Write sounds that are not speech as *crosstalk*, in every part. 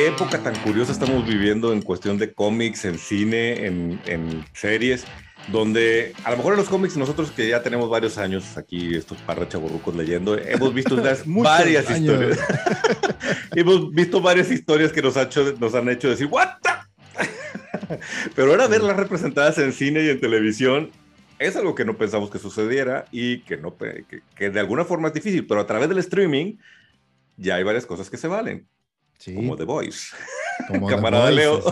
qué época tan curiosa estamos viviendo en cuestión de cómics, en cine, en, en series donde a lo mejor en los cómics nosotros que ya tenemos varios años aquí, estos parra chaburrucos leyendo, hemos visto *laughs* varias historias. *laughs* hemos visto varias historias que nos, ha hecho, nos han hecho decir, ¿what? *laughs* Pero ahora verlas representadas en cine y en televisión es algo que no pensamos que sucediera y que, no, que, que de alguna forma es difícil, pero a través del streaming ya hay varias cosas que se valen. Sí. Como The Voice. *laughs* Como Camarada Leo.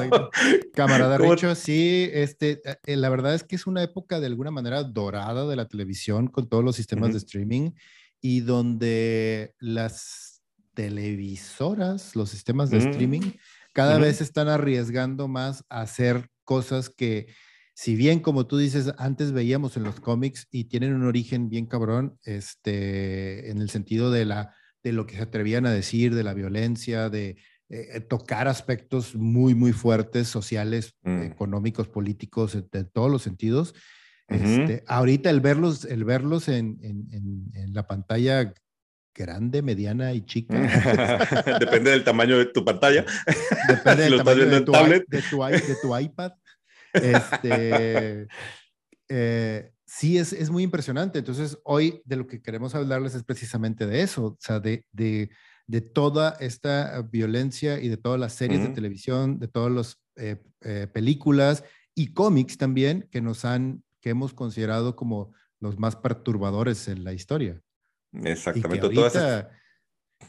Camarada *laughs* Richo, sí, este, eh, la verdad es que es una época de alguna manera dorada de la televisión con todos los sistemas de streaming y donde las televisoras, los sistemas de mm. streaming, cada vez están arriesgando más a hacer cosas que, si bien como tú dices, antes veíamos en los cómics y tienen un origen bien cabrón, este, en el sentido de la de lo que se atrevían a decir, de la violencia, de eh, eh, tocar aspectos muy, muy fuertes, sociales, mm. económicos, políticos, de todos los sentidos. este, ahorita el verlos, el verlos en, en, en, la pantalla grande, mediana y chica. *laughs* Depende del tamaño de tu pantalla. Depende del tamaño de tu, de, tu, de tu, iPad. Este, *laughs* eh, sí es, es, muy impresionante. Entonces, hoy de lo que queremos hablarles es precisamente de eso, o sea, de, de de toda esta violencia y de todas las series de televisión, de todas las eh, eh, películas y cómics también que nos han, que hemos considerado como los más perturbadores en la historia. Exactamente. Y que ahorita,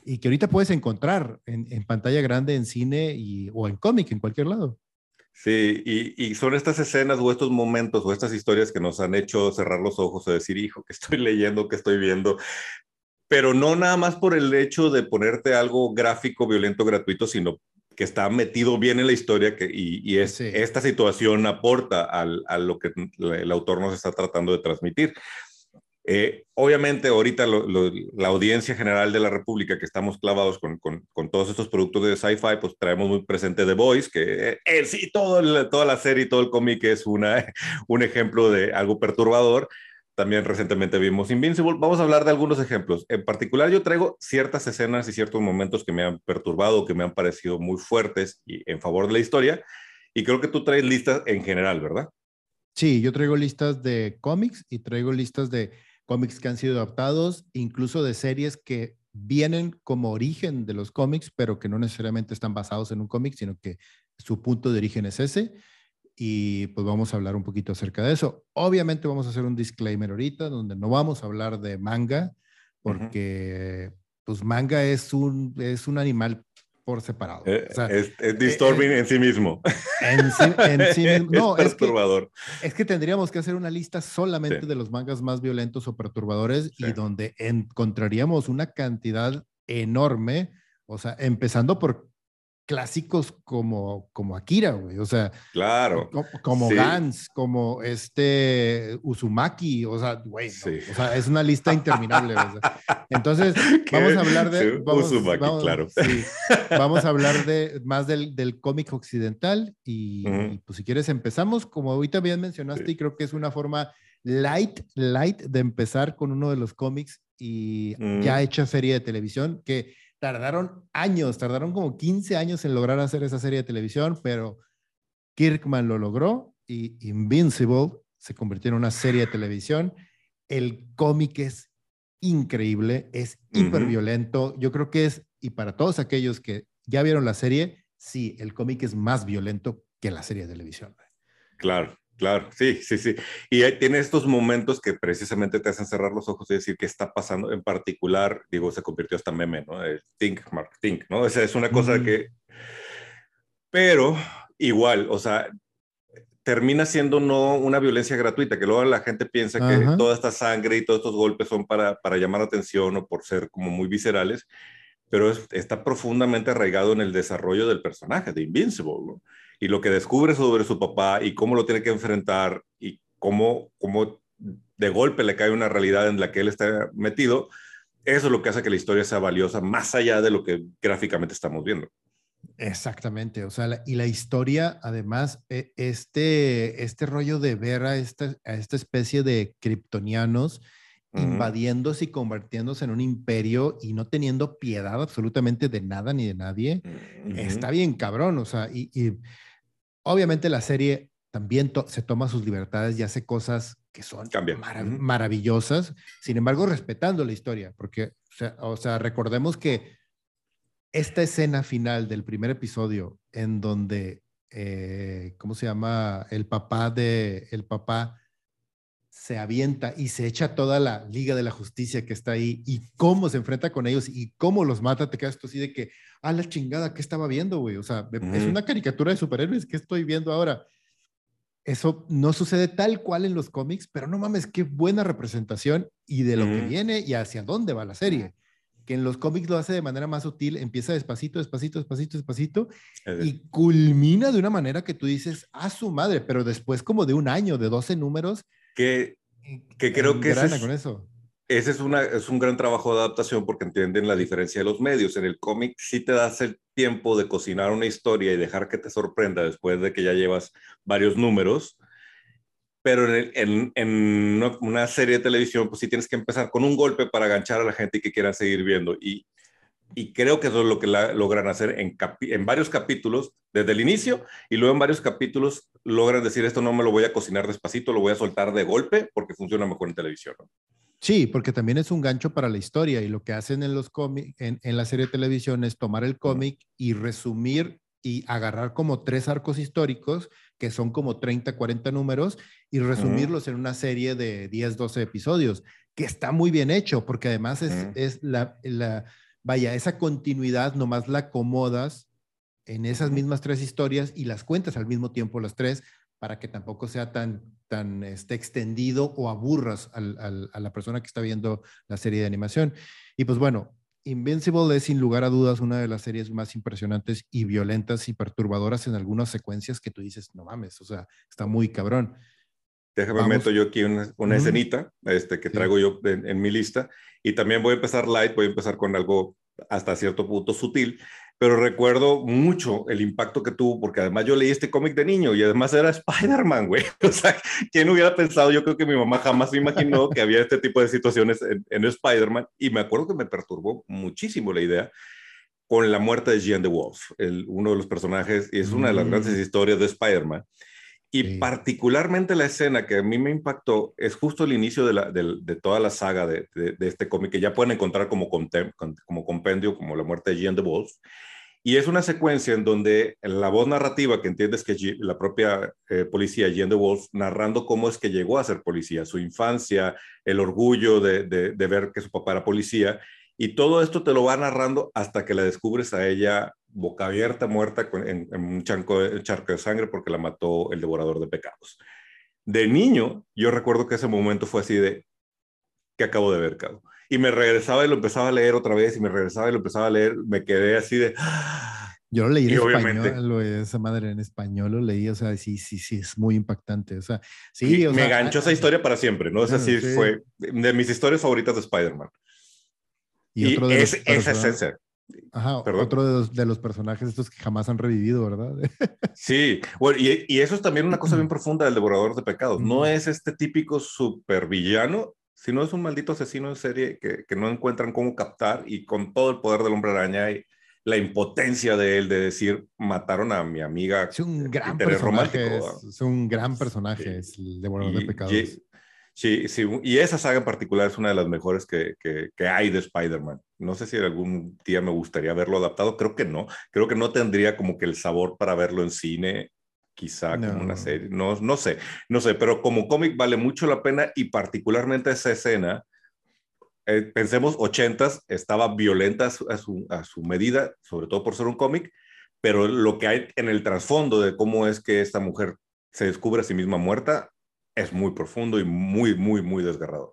y que ahorita puedes encontrar en, pantalla grande, en cine y, o en cómic, en cualquier lado. Sí, y, y, son estas escenas o estos momentos o estas historias que nos han hecho cerrar los ojos o decir, hijo, que estoy *laughs* leyendo, que estoy viendo, pero no nada más por el hecho de ponerte algo gráfico, violento, gratuito, sino que está metido bien en la historia que, y, es, esta situación aporta al, a lo que el autor nos está tratando de transmitir. Eh, obviamente ahorita la audiencia general de la República que estamos clavados con, con, todos estos productos de sci-fi, pues traemos muy presente The Voice, que eh, sí, todo toda la serie todo el cómic es una, *laughs* un ejemplo de algo perturbador, también recientemente vimos Invincible. Vamos a hablar de algunos ejemplos. En particular, yo traigo ciertas escenas y ciertos momentos que me han perturbado, que me han parecido muy fuertes y en favor de la historia. Y creo que tú traes listas en general, ¿verdad? Sí, yo traigo listas de cómics y traigo listas de cómics que han sido adaptados, incluso de series que vienen como origen de los cómics, pero que no necesariamente están basados en un cómic, sino que su punto de origen es ese y pues vamos a hablar un poquito acerca de eso. Obviamente vamos a hacer un disclaimer ahorita donde no vamos a hablar de manga porque pues manga es un, es un animal por separado. Eh, es, es, disturbing eh, en sí mismo. En sí, *laughs* mismo. No, es, perturbador. Es que, tendríamos que hacer una lista solamente de los mangas más violentos o perturbadores y donde encontraríamos una cantidad enorme, o sea, empezando por clásicos como, como Akira, güey. O sea, claro. Como, Gans, como este Uzumaki, o sea, güey. o sea, es una lista interminable. *laughs* Entonces, vamos a hablar de. Vamos, Uzumaki, claro. *laughs* vamos a hablar de más del, del cómic occidental y, pues si quieres empezamos, como ahorita bien mencionaste, y creo que es una forma light, light de empezar con uno de los cómics y ya hecha serie de televisión que tardaron años, tardaron como 15 años en lograr hacer esa serie de televisión, pero Kirkman lo logró y Invincible se convirtió en una serie de televisión. El cómic es increíble, es hiper violento. Yo creo que es, y para todos aquellos que ya vieron la serie, sí, el cómic es más violento que la serie de televisión. Claro. Claro, sí, sí, sí. Y tiene estos momentos que precisamente te hacen cerrar los ojos y decir qué está pasando. En particular, digo, se convirtió hasta meme, ¿no? El think, Mark, think, ¿no? Esa es una cosa que... Pero igual, o sea, termina siendo no una violencia gratuita, que luego la gente piensa que toda esta sangre y todos estos golpes son para, para llamar atención o por ser como muy viscerales, pero está profundamente arraigado en el desarrollo del personaje de Invincible, ¿no? Y lo que descubre sobre su papá y cómo lo tiene que enfrentar y cómo, cómo de golpe le cae una realidad en la que él está metido, eso es lo que hace que la historia sea valiosa más allá de lo que gráficamente estamos viendo. Exactamente, o sea, y la historia, además, e, este, este rollo de ver a esta, a esta especie de kryptonianos invadiéndose y convirtiéndose en un imperio y no teniendo piedad absolutamente de nada ni de nadie, está bien cabrón, o sea, y, obviamente la serie también se toma sus libertades y hace cosas que son maravillosas, sin embargo, respetando la historia, porque, o sea, recordemos que esta escena final del primer episodio en donde, eh, ¿cómo se llama? El papá de, el papá se avienta y se echa toda la Liga de la Justicia que está ahí y cómo se enfrenta con ellos y cómo los mata, te quedas tú así de que, a la chingada, ¿qué estaba viendo, güey? O sea, es una caricatura de superhéroes que estoy viendo ahora. Eso no sucede tal cual en los cómics, pero no mames, qué buena representación y de lo que viene y hacia dónde va la serie que en los cómics lo hace de manera más sutil, empieza despacito, despacito, despacito, despacito, y culmina de una manera que tú dices, a su madre, pero después como de un año, de 12 números. Que, que creo que ese es, con eso. ese es, una, es un gran trabajo de adaptación porque entienden la diferencia de los medios. En el cómic sí te das el tiempo de cocinar una historia y dejar que te sorprenda después de que ya llevas varios números pero en, en, una, serie de televisión, pues sí tienes que empezar con un golpe para aganchar a la gente y que quieran seguir viendo. Y, y creo que eso es lo que logran hacer en, en varios capítulos, desde el inicio, y luego en varios capítulos logran decir, esto no me lo voy a cocinar despacito, lo voy a soltar de golpe porque funciona mejor en televisión. Sí, porque también es un gancho para la historia y lo que hacen en los cómics, en, en, la serie de televisión es tomar el cómic y resumir y agarrar como tres arcos históricos que son como 30, 40 números, y resumirlos en una serie de 10, 12 episodios, que está muy bien hecho, porque además es, es la, la, vaya, esa continuidad nomás la acomodas en esas mismas tres historias y las cuentas al mismo tiempo las tres, para que tampoco sea tan, tan este, extendido o aburras al, a la persona que está viendo la serie de animación. Y pues bueno, Invincible es sin lugar a dudas una de las series más impresionantes y violentas y perturbadoras en algunas secuencias que tú dices, no mames, o sea, está muy cabrón. Déjame meto yo aquí una, una escenita este, que traigo yo en, mi lista y también voy a empezar light, voy a empezar con algo hasta cierto punto sutil, pero recuerdo mucho el impacto que tuvo, porque además yo leí este cómic de niño y además era Spider-Man, güey. *laughs* O sea, ¿quién hubiera pensado? Yo creo que mi mamá jamás se imaginó que había este tipo de situaciones en, Spider-Man y me acuerdo que me perturbó muchísimo la idea con la muerte de Jean de Wolf, el, uno de los personajes, y es una de las grandes mm. historias de Spider-Man. Y particularmente la escena que a mí me impactó es justo el inicio de, la, de, toda la saga de, de, este cómic, que ya pueden encontrar como, como compendio, como la muerte de Jean de Wolf. Y es una secuencia en donde la voz narrativa, que entiendes que la propia eh, policía, Jean de Wolf, narrando cómo es que llegó a ser policía, su infancia, el orgullo de, de ver que su papá era policía, y todo esto te lo va narrando hasta que la descubres a ella boca abierta, muerta en, un charco de sangre porque la mató el devorador de pecados. De niño, yo recuerdo que ese momento fue así de, que acabo de ver, Cabo? Y me regresaba y lo empezaba a leer otra vez y me regresaba y lo empezaba a leer, me quedé así de... Yo lo leí en español, esa madre en español lo leí, o sea, sí, sí, sí, es muy impactante, o sea, sí. me ganchó esa historia para siempre, ¿no? Es así, fue de mis historias favoritas de Spider-Man. Y, otro de es, esa esencia. Ajá, otro de los, personajes estos que jamás han revivido, ¿verdad? *laughs* sí, bueno, y, y, eso es también una cosa bien *clears throat* profunda del devorador de pecados. No es este típico supervillano, sino es un maldito asesino en serie que, que, no encuentran cómo captar y con todo el poder del hombre araña y la impotencia de él de decir, mataron a mi amiga. Es un gran personaje. Es, un gran personaje, es el devorador de pecados. Sí, sí, y esa saga en particular es una de las mejores que, que, hay de Spider-Man. No sé si algún día me gustaría verlo adaptado, creo que no. Creo que no tendría como que el sabor para verlo en cine, quizá como una serie. No, no sé, no sé, pero como cómic vale mucho la pena y particularmente esa escena. Eh, pensemos, ochentas, estaba violenta a su, a su medida, sobre todo por ser un cómic, pero lo que hay en el trasfondo de cómo es que esta mujer se descubre a sí misma muerta es muy profundo y muy, muy, muy desgarrador.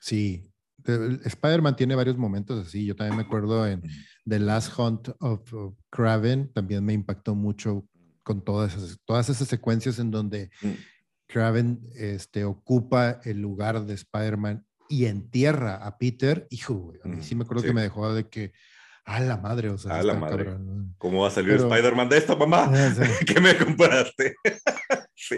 Sí, Spider-Man tiene varios momentos así. Yo también me acuerdo en The Last Hunt of, Kraven, también me impactó mucho con todas esas, todas esas secuencias en donde mm. Kraven este, ocupa el lugar de Spider-Man y entierra a Peter. Hijo, a mí sí me acuerdo que me dejó de que, a la madre, o sea, a la madre. ¿Cómo va a salir Spider-Man de esta mamá? *laughs* ¿Qué me compraste? Sí.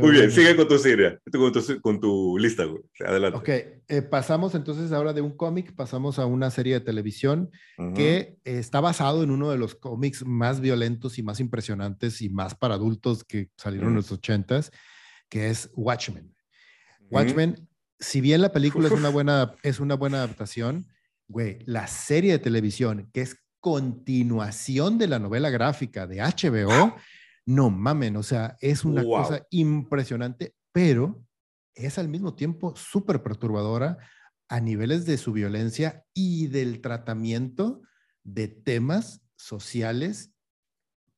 Muy bien, sigue con tu serie, con tu, con tu lista, güey. Adelante. Ok, eh, pasamos entonces ahora de un cómic, pasamos a una serie de televisión que está basado en uno de los cómics más violentos y más impresionantes y más para adultos que salieron en los ochentas, que es Watchmen. Watchmen, si bien la película es una buena, es una buena adaptación, güey, la serie de televisión, que es continuación de la novela gráfica de HBO, no mamen, o sea, es una cosa impresionante, pero es al mismo tiempo súper perturbadora a niveles de su violencia y del tratamiento de temas sociales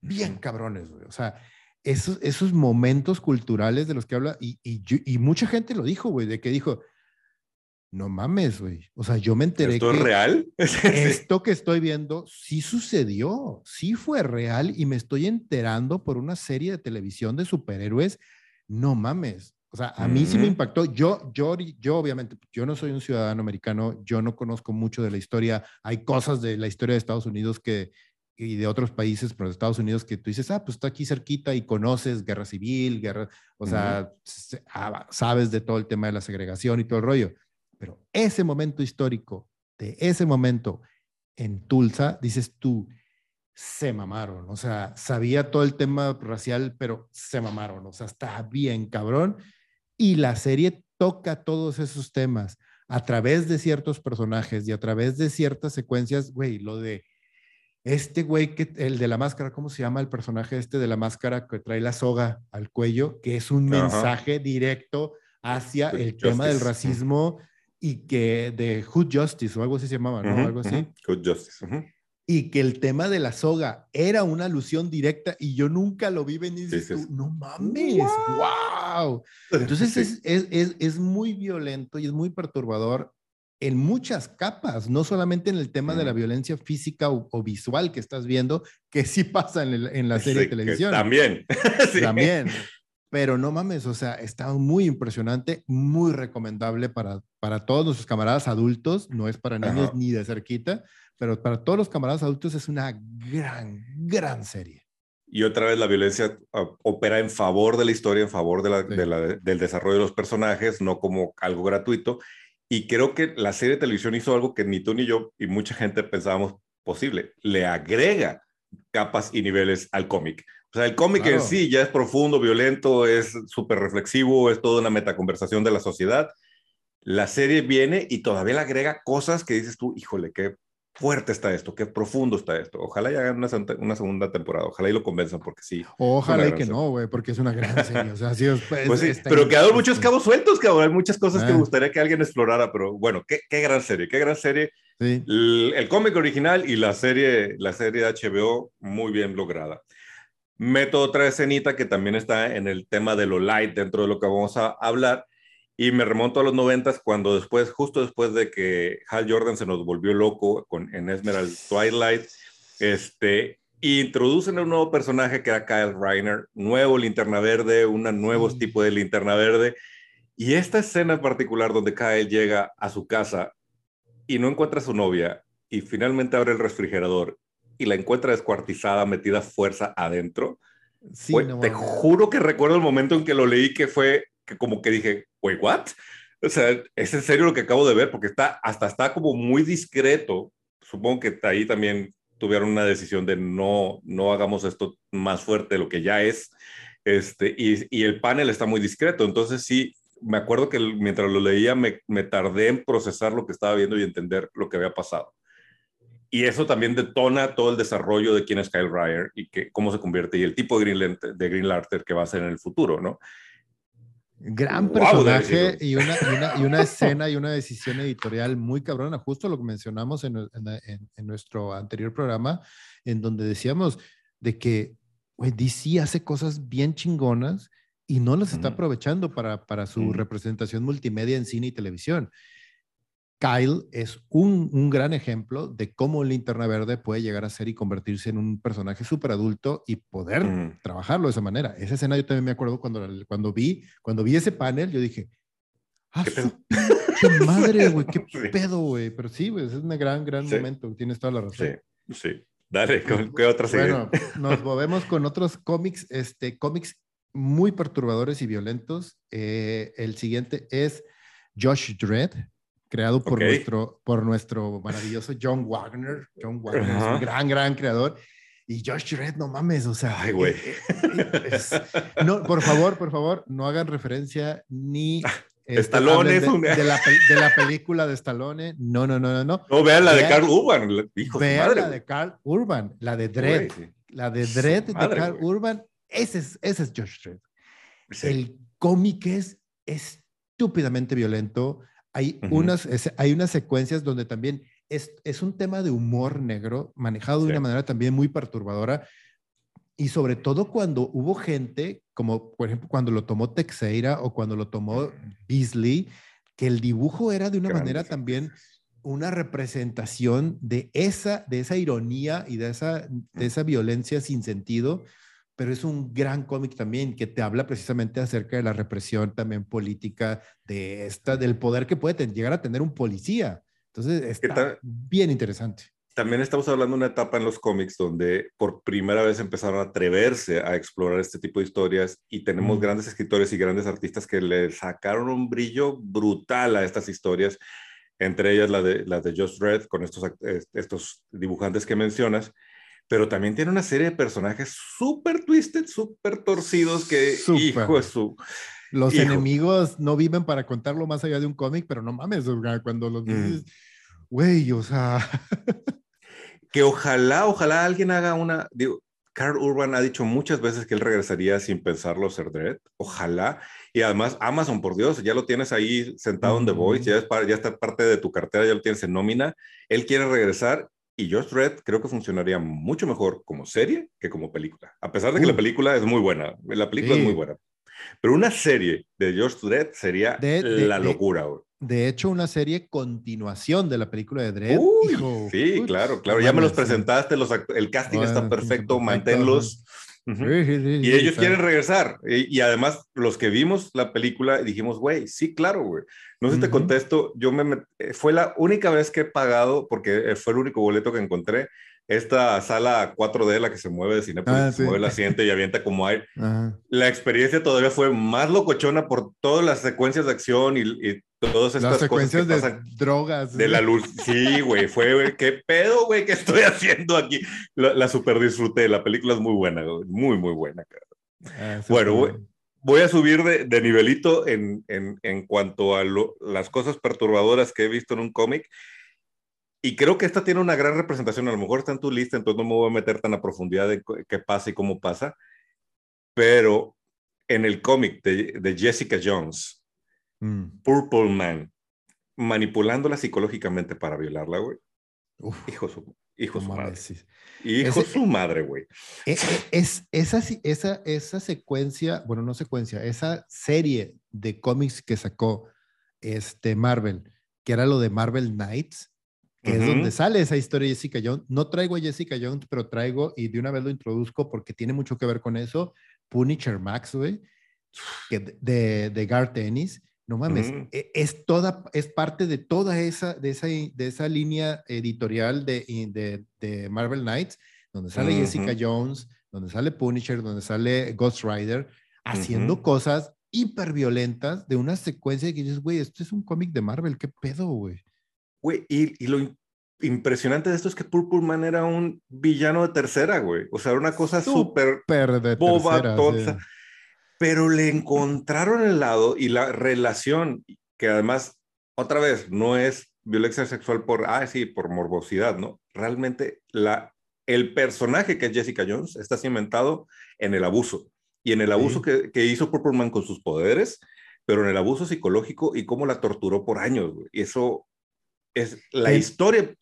bien cabrones, güey. O sea, esos, esos momentos culturales de los que habla, y, y, y mucha gente lo dijo, güey, de que dijo, no mames, güey. O sea, yo me enteré ¿Esto es real? *laughs* esto que estoy viendo sí sucedió, sí fue real y me estoy enterando por una serie de televisión de superhéroes. No mames. O sea, a mí sí me impactó. Yo, yo, yo obviamente, yo no soy un ciudadano americano, yo no conozco mucho de la historia. Hay cosas de la historia de Estados Unidos que, y de otros países, pero de Estados Unidos que tú dices, ah, pues está aquí cerquita y conoces guerra civil, guerra, o sea, ah, sabes de todo el tema de la segregación y todo el rollo pero ese momento histórico, de ese momento en Tulsa, dices tú, se mamaron, o sea, sabía todo el tema racial, pero se mamaron, o sea, está bien cabrón. Y la serie toca todos esos temas a través de ciertos personajes y a través de ciertas secuencias, güey, lo de este güey, que, el de la máscara, ¿cómo se llama el personaje este de la máscara que trae la soga al cuello? Que es un mensaje directo hacia el tema del racismo y que de Hood Justice o algo así se llamaba, ¿no? algo así. Hood Justice. Y que el tema de la soga era una alusión directa y yo nunca lo vi venir. no mames, wow. Entonces *laughs* es, es, es, es, muy violento y es muy perturbador en muchas capas, no solamente en el tema de la violencia física o, visual que estás viendo, que sí pasa en, en la serie de televisión. También. *laughs* También pero no mames, o sea, está muy impresionante, muy recomendable para, para todos nuestros camaradas adultos, no es para niños ni de cerquita, pero para todos los camaradas adultos es una gran, gran serie. Y otra vez la violencia ah, opera en favor de la historia, en favor de la, del desarrollo de los personajes, no como algo gratuito. Y creo que la serie de televisión hizo algo que ni tú ni yo y mucha gente pensábamos posible. Le agrega capas y niveles al cómic. O sea, el cómic en sí ya es profundo, violento, es súper reflexivo, es toda una metaconversación de la sociedad. La serie viene y todavía le agrega cosas que dices tú, híjole, qué fuerte está esto, qué profundo está esto. Ojalá ya hagan una, una segunda temporada, ojalá y lo convenzan, porque sí. Ojalá y que no, güey, porque es una gran serie. O sea, sí, pues sí, pero quedaron muchos cabos sueltos, cabrón. Hay muchas cosas que me ah. gustaría que alguien explorara, pero bueno, qué, qué gran serie, qué gran serie. Sí. El, el cómic original y la serie, la serie de HBO muy bien lograda meto otra escenita que también está en el tema de lo light dentro de lo que vamos a hablar. Y me remonto a los noventas cuando después, justo después de que Hal Jordan se nos volvió loco con, en Esmeralda Twilight, este, introducen un nuevo personaje que era Kyle Reiner, nuevo linterna verde, un nuevo mm. tipo de linterna verde. Y esta escena en particular donde Kyle llega a su casa y no encuentra a su novia y finalmente abre el refrigerador y la encuentra descuartizada, metida fuerza adentro. Sí, te juro que recuerdo el momento en que lo leí que fue que como que dije, wait, what? O sea, es en serio lo que acabo de ver porque está hasta está como muy discreto. Supongo que ahí también tuvieron una decisión de no no hagamos esto más fuerte de lo que ya es. Este, y, y el panel está muy discreto, entonces sí, me acuerdo que mientras lo leía me, me tardé en procesar lo que estaba viendo y entender lo que había pasado y eso también detona todo el desarrollo de quién es Kyle Ryer y que, cómo se convierte y el tipo de Green, de Green Lantern que va a ser en el futuro, ¿no? Gran personaje y, una, y, una, escena y una decisión editorial muy cabrona, justo lo que mencionamos en, en, nuestro anterior programa, en donde decíamos de que DC hace cosas bien chingonas y no las está aprovechando para, para su representación multimedia en cine y televisión. Kyle es un, gran ejemplo de cómo Linterna Verde puede llegar a ser y convertirse en un personaje súper adulto y poder trabajarlo de esa manera. Esa escena yo también me acuerdo cuando, cuando, vi, cuando vi ese panel, yo dije, ¡ah, qué madre, güey! ¡Qué *laughs* pedo, güey! Pero sí, güey, es un gran, gran momento. Tienes toda la razón. Sí, sí. Dale, ¿qué otra serie? Bueno, *laughs* nos movemos con otros cómics, este, cómics muy perturbadores y violentos. Eh, el siguiente es Josh Dredd, creado por, nuestro, por nuestro maravilloso John Wagner. John Wagner es un gran, gran creador. Y Josh Dredd, no mames, o sea. Ay, güey. Eh, no, por favor, por favor, no hagan referencia ni este, Stallone de, la, de, la, película de Stallone. No, no, no, no. No, no vean la de Carl Urban. vean la de Carl Urban, la de Dredd. La de Dredd de Carl Urban. Ese es, ese es Josh Dredd. El cómic es estúpidamente violento. Hay, unas, hay unas secuencias donde también es, es, un tema de humor negro, manejado de una manera también muy perturbadora. Y sobre todo cuando hubo gente, como por ejemplo cuando lo tomó Texeira o cuando lo tomó Beasley, que el dibujo era de una manera también una representación de esa, de esa ironía y de esa, de esa violencia sin sentido, pero es un gran cómic también que te habla precisamente acerca de la represión también política, de esta, del poder que puede llegar a tener un policía. Entonces, está bien interesante. también estamos hablando de una etapa en los cómics donde por primera vez empezaron a atreverse a explorar este tipo de historias y tenemos grandes escritores y grandes artistas que le sacaron un brillo brutal a estas historias, entre ellas la de, la de Just Red con estos, estos dibujantes que mencionas, pero también tiene una serie de personajes súper twisted, súper torcidos que, hijo es su... Los enemigos no viven para contarlo más allá de un cómic, pero no mames, cuando los mm. dices, güey, o sea... *laughs* que ojalá, ojalá alguien haga una, digo, Carl Urban ha dicho muchas veces que él regresaría sin pensarlo ser Dredd, ojalá, y además Amazon, por Dios, ya lo tienes ahí sentado en The Voice, ya, es ya está parte de tu cartera, ya lo tienes en nómina, él quiere regresar y Josh Dredd creo que funcionaría mucho mejor como serie que como película, a pesar de que la película es muy buena, la película es muy buena, pero una serie de Josh Dredd sería la locura. De hecho, una serie continuación de la película de Dredd. sí, claro, claro. Ya me los presentaste, los el casting está perfecto, manténlos. Y ellos quieren regresar. Y, además, los que vimos la película dijimos, güey, sí, claro, güey. No sé si te contesto, yo me, eh, fue la única vez que he pagado, porque eh, fue el único boleto que encontré, esta sala 4D, la que se mueve de cine, ah, se mueve la asiento y avienta como aire. *laughs* La experiencia todavía fue más locochona por todas las secuencias de acción y, y todas estas las secuencias de drogas. De la luz. Sí, güey, fue, güey, qué pedo, güey, que estoy *laughs* haciendo aquí. La, super disfruté, la película es muy buena, muy, muy buena. Ah, bueno, voy a subir de, de nivelito en, en, en, cuanto a las cosas perturbadoras que he visto en un cómic y creo que esta tiene una gran representación. A lo mejor está en tu lista, entonces no me voy a meter tan a profundidad de qué pasa y cómo pasa. Pero en el cómic de, Jessica Jones, mm. Purple Man, manipulándola psicológicamente para violarla, güey. Hijo su, hijo su madre. Hijo su madre, güey. E, e, es, esa, esa, esa secuencia, bueno, no secuencia, esa serie de cómics que sacó este Marvel, que era lo de Marvel Knights, que es donde sale esa historia de Jessica Jones. No traigo a Jessica Jones, pero traigo, y de una vez lo introduzco porque tiene mucho que ver con eso, Punisher Max, güey, que de, de Garth Ennis. No mames, e, es toda, es parte de toda esa, de esa, de esa línea editorial de, de, de Marvel Knights, donde sale Jessica Jones, donde sale Punisher, donde sale Ghost Rider, haciendo cosas hiper violentas de una secuencia que dices, güey, esto es un cómic de Marvel, ¿qué pedo, güey? Güey, y, lo impresionante de esto es que Purple Man era un villano de tercera, güey. O sea, era una cosa súper boba, tonta. Pero le encontraron el lado y la relación, que además, otra vez, no es violencia sexual por, ah, sí, por morbosidad, ¿no? Realmente la, el personaje que es Jessica Jones está cimentado en el abuso. Y en el abuso que, que, hizo Purple Man con sus poderes, pero en el abuso psicológico y cómo la torturó por años. Güey. Y eso es la historia.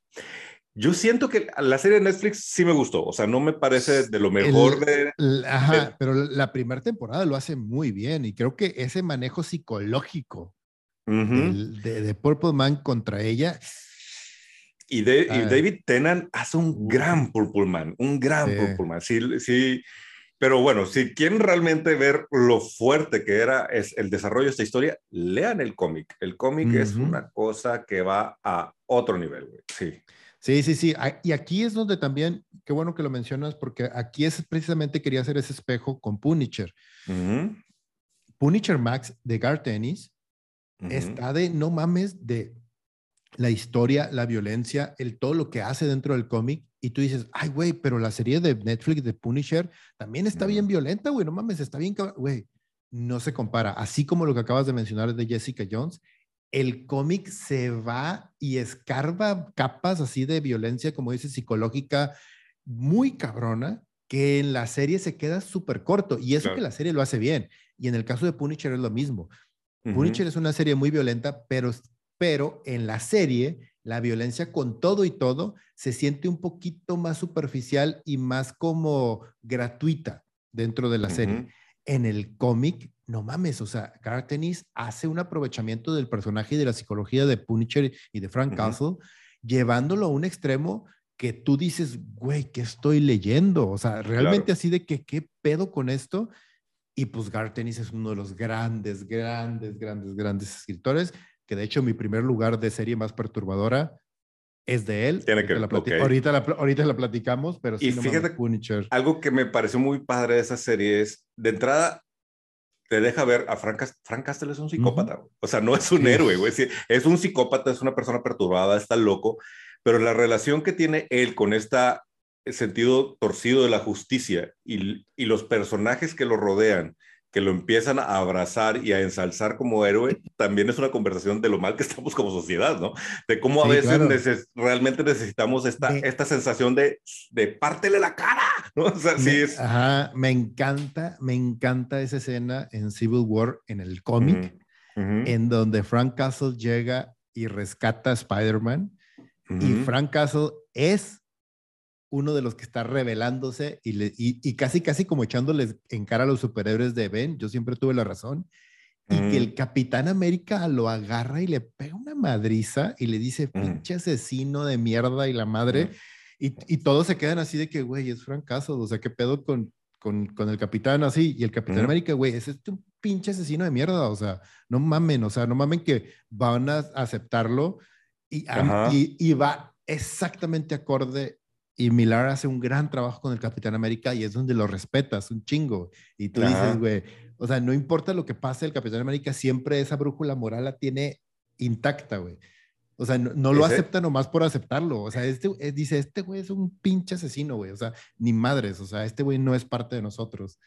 Yo siento que la serie de Netflix sí me gustó, o sea, no me parece de lo mejor de, Ajá, pero la primera temporada lo hace muy bien y creo que ese manejo psicológico de, Purple Man contra ella. Y, de, David Tennant hace un gran Purple Man, un gran Purple Man. Sí, sí, Pero bueno, si quieren realmente ver lo fuerte que era es el desarrollo de esta historia, lean el cómic. El cómic es una cosa que va a otro nivel, güey. Sí. Sí, sí, sí. Y aquí es donde también, qué bueno que lo mencionas, porque aquí es precisamente quería hacer ese espejo con Punisher. Punisher Max de Garth Ennis está de no mames de la historia, la violencia, el todo lo que hace dentro del cómic y tú dices, ay, güey, pero la serie de Netflix de Punisher también está bien violenta, güey, no mames, está bien, güey, no se compara. Así como lo que acabas de mencionar de Jessica Jones, el cómic se va y escarba capas así de violencia, como dice, psicológica, muy cabrona, que en la serie se queda súper corto. Y eso que la serie lo hace bien. Y en el caso de Punisher es lo mismo. Punisher es una serie muy violenta, pero, pero en la serie la violencia con todo y todo se siente un poquito más superficial y más como gratuita dentro de la serie. En el cómic, no mames, o sea, Garth Ennis hace un aprovechamiento del personaje y de la psicología de Punisher y de Frank Castle, llevándolo a un extremo que tú dices, güey, ¿qué estoy leyendo? O sea, realmente así de que, ¿qué pedo con esto? Y pues Garth Ennis es uno de los grandes, grandes, grandes, grandes escritores que de hecho mi primer lugar de serie más perturbadora es de él. Tiene que, ahorita, la, ahorita, la, ahorita, la, platicamos, pero sí. Y fíjate, Punisher. algo que me pareció muy padre de esa serie es, de entrada, te deja ver a Frank, Frank Castle es un psicópata. O sea, no es un héroe, güey. Es un psicópata, es una persona perturbada, está loco, pero la relación que tiene él con este sentido torcido de la justicia y, y los personajes que lo rodean, que lo empiezan a abrazar y a ensalzar como héroe, también es una conversación de lo mal que estamos como sociedad, ¿no? De cómo a veces realmente necesitamos esta, esta sensación de, de pártele la cara, ¿no? O sea, me, sí es... Ajá, me encanta, me encanta esa escena en Civil War, en el cómic, en donde Frank Castle llega y rescata a Spider-Man, y Frank Castle es uno de los que está revelándose y, y, casi, casi como echándoles en cara a los superhéroes de Ben, yo siempre tuve la razón, y que el Capitán América lo agarra y le pega una madriza y le dice, pinche asesino de mierda y la madre, y, y, todos se quedan así de que, güey, es francazo, o sea, ¿qué pedo con, con, con el Capitán así? Y el Capitán América, güey, es este un pinche asesino de mierda, o sea, no mamen, o sea, no mamen que van a aceptarlo y, y, y va exactamente acorde y Millar hace un gran trabajo con el Capitán América y es donde lo respetas un chingo. Y tú dices, güey, o sea, no importa lo que pase, el Capitán América siempre esa brújula moral la tiene intacta, güey. O sea, no, lo acepta nomás por aceptarlo. O sea, este, eh, dice, este güey es un pinche asesino, güey. O sea, ni madres. O sea, este güey no es parte de nosotros.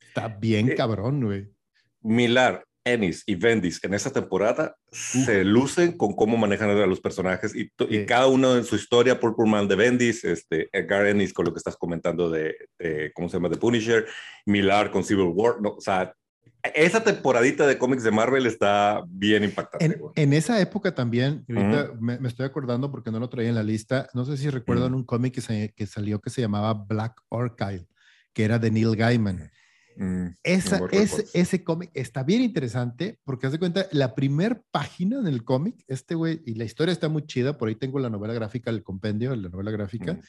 Está bien eh, cabrón, güey. Milar, Ennis y Bendis en esta temporada se lucen con cómo manejan a los personajes y, cada uno en su historia, Purple Man de Bendis, este, Edgar Ennis con lo que estás comentando de, ¿cómo se llama?, de Punisher, Millar con Civil War, no, o sea, esa temporadita de cómics de Marvel está bien impactante. En, esa época también, ahorita me, estoy acordando porque no lo traía en la lista, no sé si recuerdan un cómic que, que salió que se llamaba Black Archive, que era de Neil Gaiman. Mm, Esa, ese, ese cómic está bien interesante porque, haz de cuenta, la primer página del cómic, este güey, y la historia está muy chida, por ahí tengo la novela gráfica, el compendio, la novela gráfica. Mm.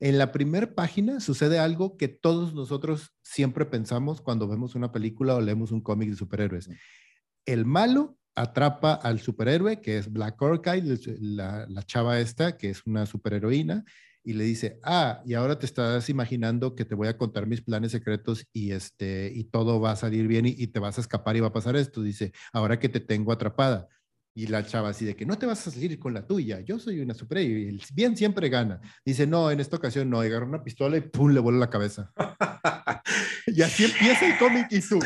En la primera página sucede algo que todos nosotros siempre pensamos cuando vemos una película o leemos un cómic de superhéroes. Mm. El malo atrapa al superhéroe, que es Black Orchid, la, la chava esta, que es una superheroína, y le dice, ah, y ahora te estás imaginando que te voy a contar mis planes secretos y, este, y todo va a salir bien y, te vas a escapar y va a pasar esto. Dice, ahora que te tengo atrapada. Y la chava así de que no te vas a salir con la tuya, yo soy una superhéroe y el bien siempre gana. Dice, no, en esta ocasión no, y agarra una pistola y pum, le vuela la cabeza. *laughs* y así empieza el cómic y su,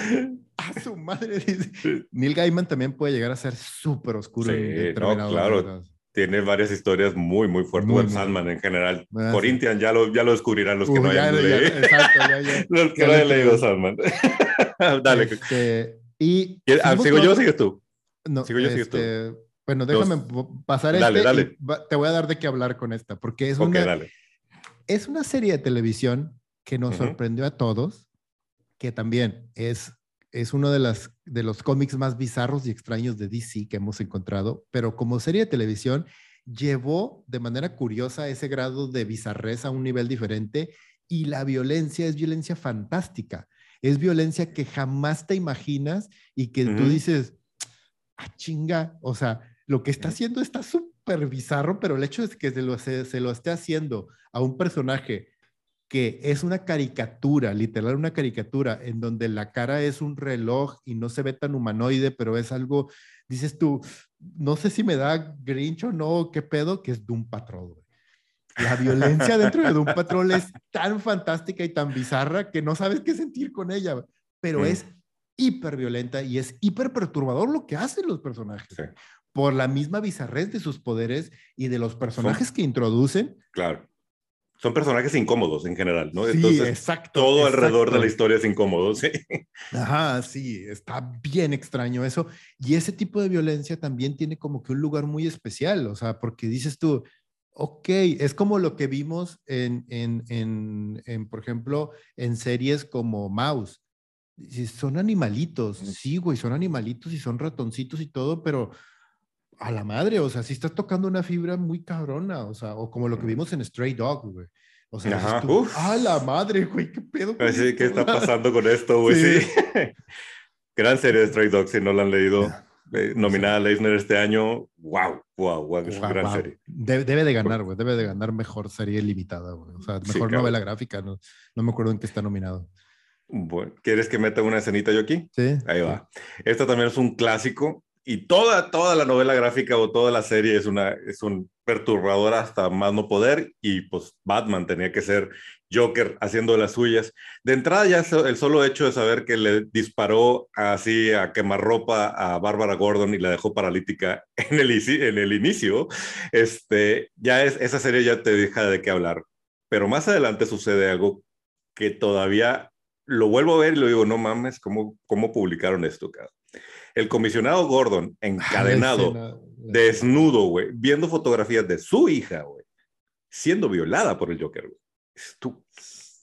a su madre dice, Neil Gaiman también puede llegar a ser súper oscuro. Sí, no, claro tiene varias historias muy, muy fuertes. Muy, Sandman en general. Ah, Corinthian ya lo, ya lo descubrirán los que no hayan leído. exacto, ya, ya. *laughs* los que no hayan leído Sandman. *laughs* Dale. Este, y ah, ¿Sigo yo o sigues tú? No, Sigo yo, sigues tú. Este, bueno, déjame pasar dale, este dale. te voy a dar de qué hablar con esta, porque es, una, dale. es una serie de televisión que nos sorprendió a todos, que también es es uno de, las, de los cómics más bizarros y extraños de DC que hemos encontrado, pero como serie de televisión llevó de manera curiosa ese grado de bizarrez a un nivel diferente y la violencia es violencia fantástica. Es violencia que jamás te imaginas y que tú dices, ah, chinga, o sea, lo que está haciendo está súper bizarro, pero el hecho es que se lo, se lo esté haciendo a un personaje que es una caricatura, literal una caricatura, en donde la cara es un reloj y no se ve tan humanoide, pero es algo, dices tú, no sé si me da Grinch o no, qué pedo, que es Doom Patrol. La violencia dentro de Doom Patrol es tan fantástica y tan bizarra que no sabes qué sentir con ella, pero es hiper violenta y es hiper perturbador lo que hacen los personajes. Por la misma bizarrez de sus poderes y de los personajes que introducen. Claro son personajes incómodos en general, ¿no? Sí, exacto. Todo alrededor de la historia es incómodo, sí. Ajá, sí, está bien extraño eso. Y ese tipo de violencia también tiene como que un lugar muy especial, o sea, porque dices tú, ok, es como lo que vimos en, en, en, en por ejemplo, en series como Mouse. Son animalitos, sí, güey, son animalitos y son ratoncitos y todo, pero a la madre, o sea, si estás tocando una fibra muy cabrona, o sea, o como lo que vimos en Stray Dog, güey. O sea, a la madre, güey, qué pedo. Sí, ¿Qué está pasando con esto, güey? Sí. *laughs* Gran serie de Stray Dog, si no la han leído. Eh, nominada a Leisner este año. Wow, wow, wow, es una gran serie. Debe, de ganar, güey, debe de ganar mejor serie limitada, güey. O sea, mejor novela gráfica, no, no me acuerdo en qué está nominado. Bueno, ¿quieres que meta una escenita yo aquí? Sí. Ahí va. Esta también es un clásico y toda, toda la novela gráfica o toda la serie es, una, es un perturbador hasta más no poder y pues Batman tenía que ser Joker haciendo las suyas. De entrada ya el solo hecho de saber que le disparó así a quemarropa a Bárbara Gordon y la dejó paralítica *laughs* en el, inicio, este, ya es, esa serie ya te deja de qué hablar. Pero más adelante sucede algo que todavía lo vuelvo a ver y lo digo, no mames, ¿cómo, cómo publicaron esto, cara? El comisionado Gordon encadenado, desnudo, güey, viendo fotografías de su hija, güey, siendo violada por el Joker, güey. Tú,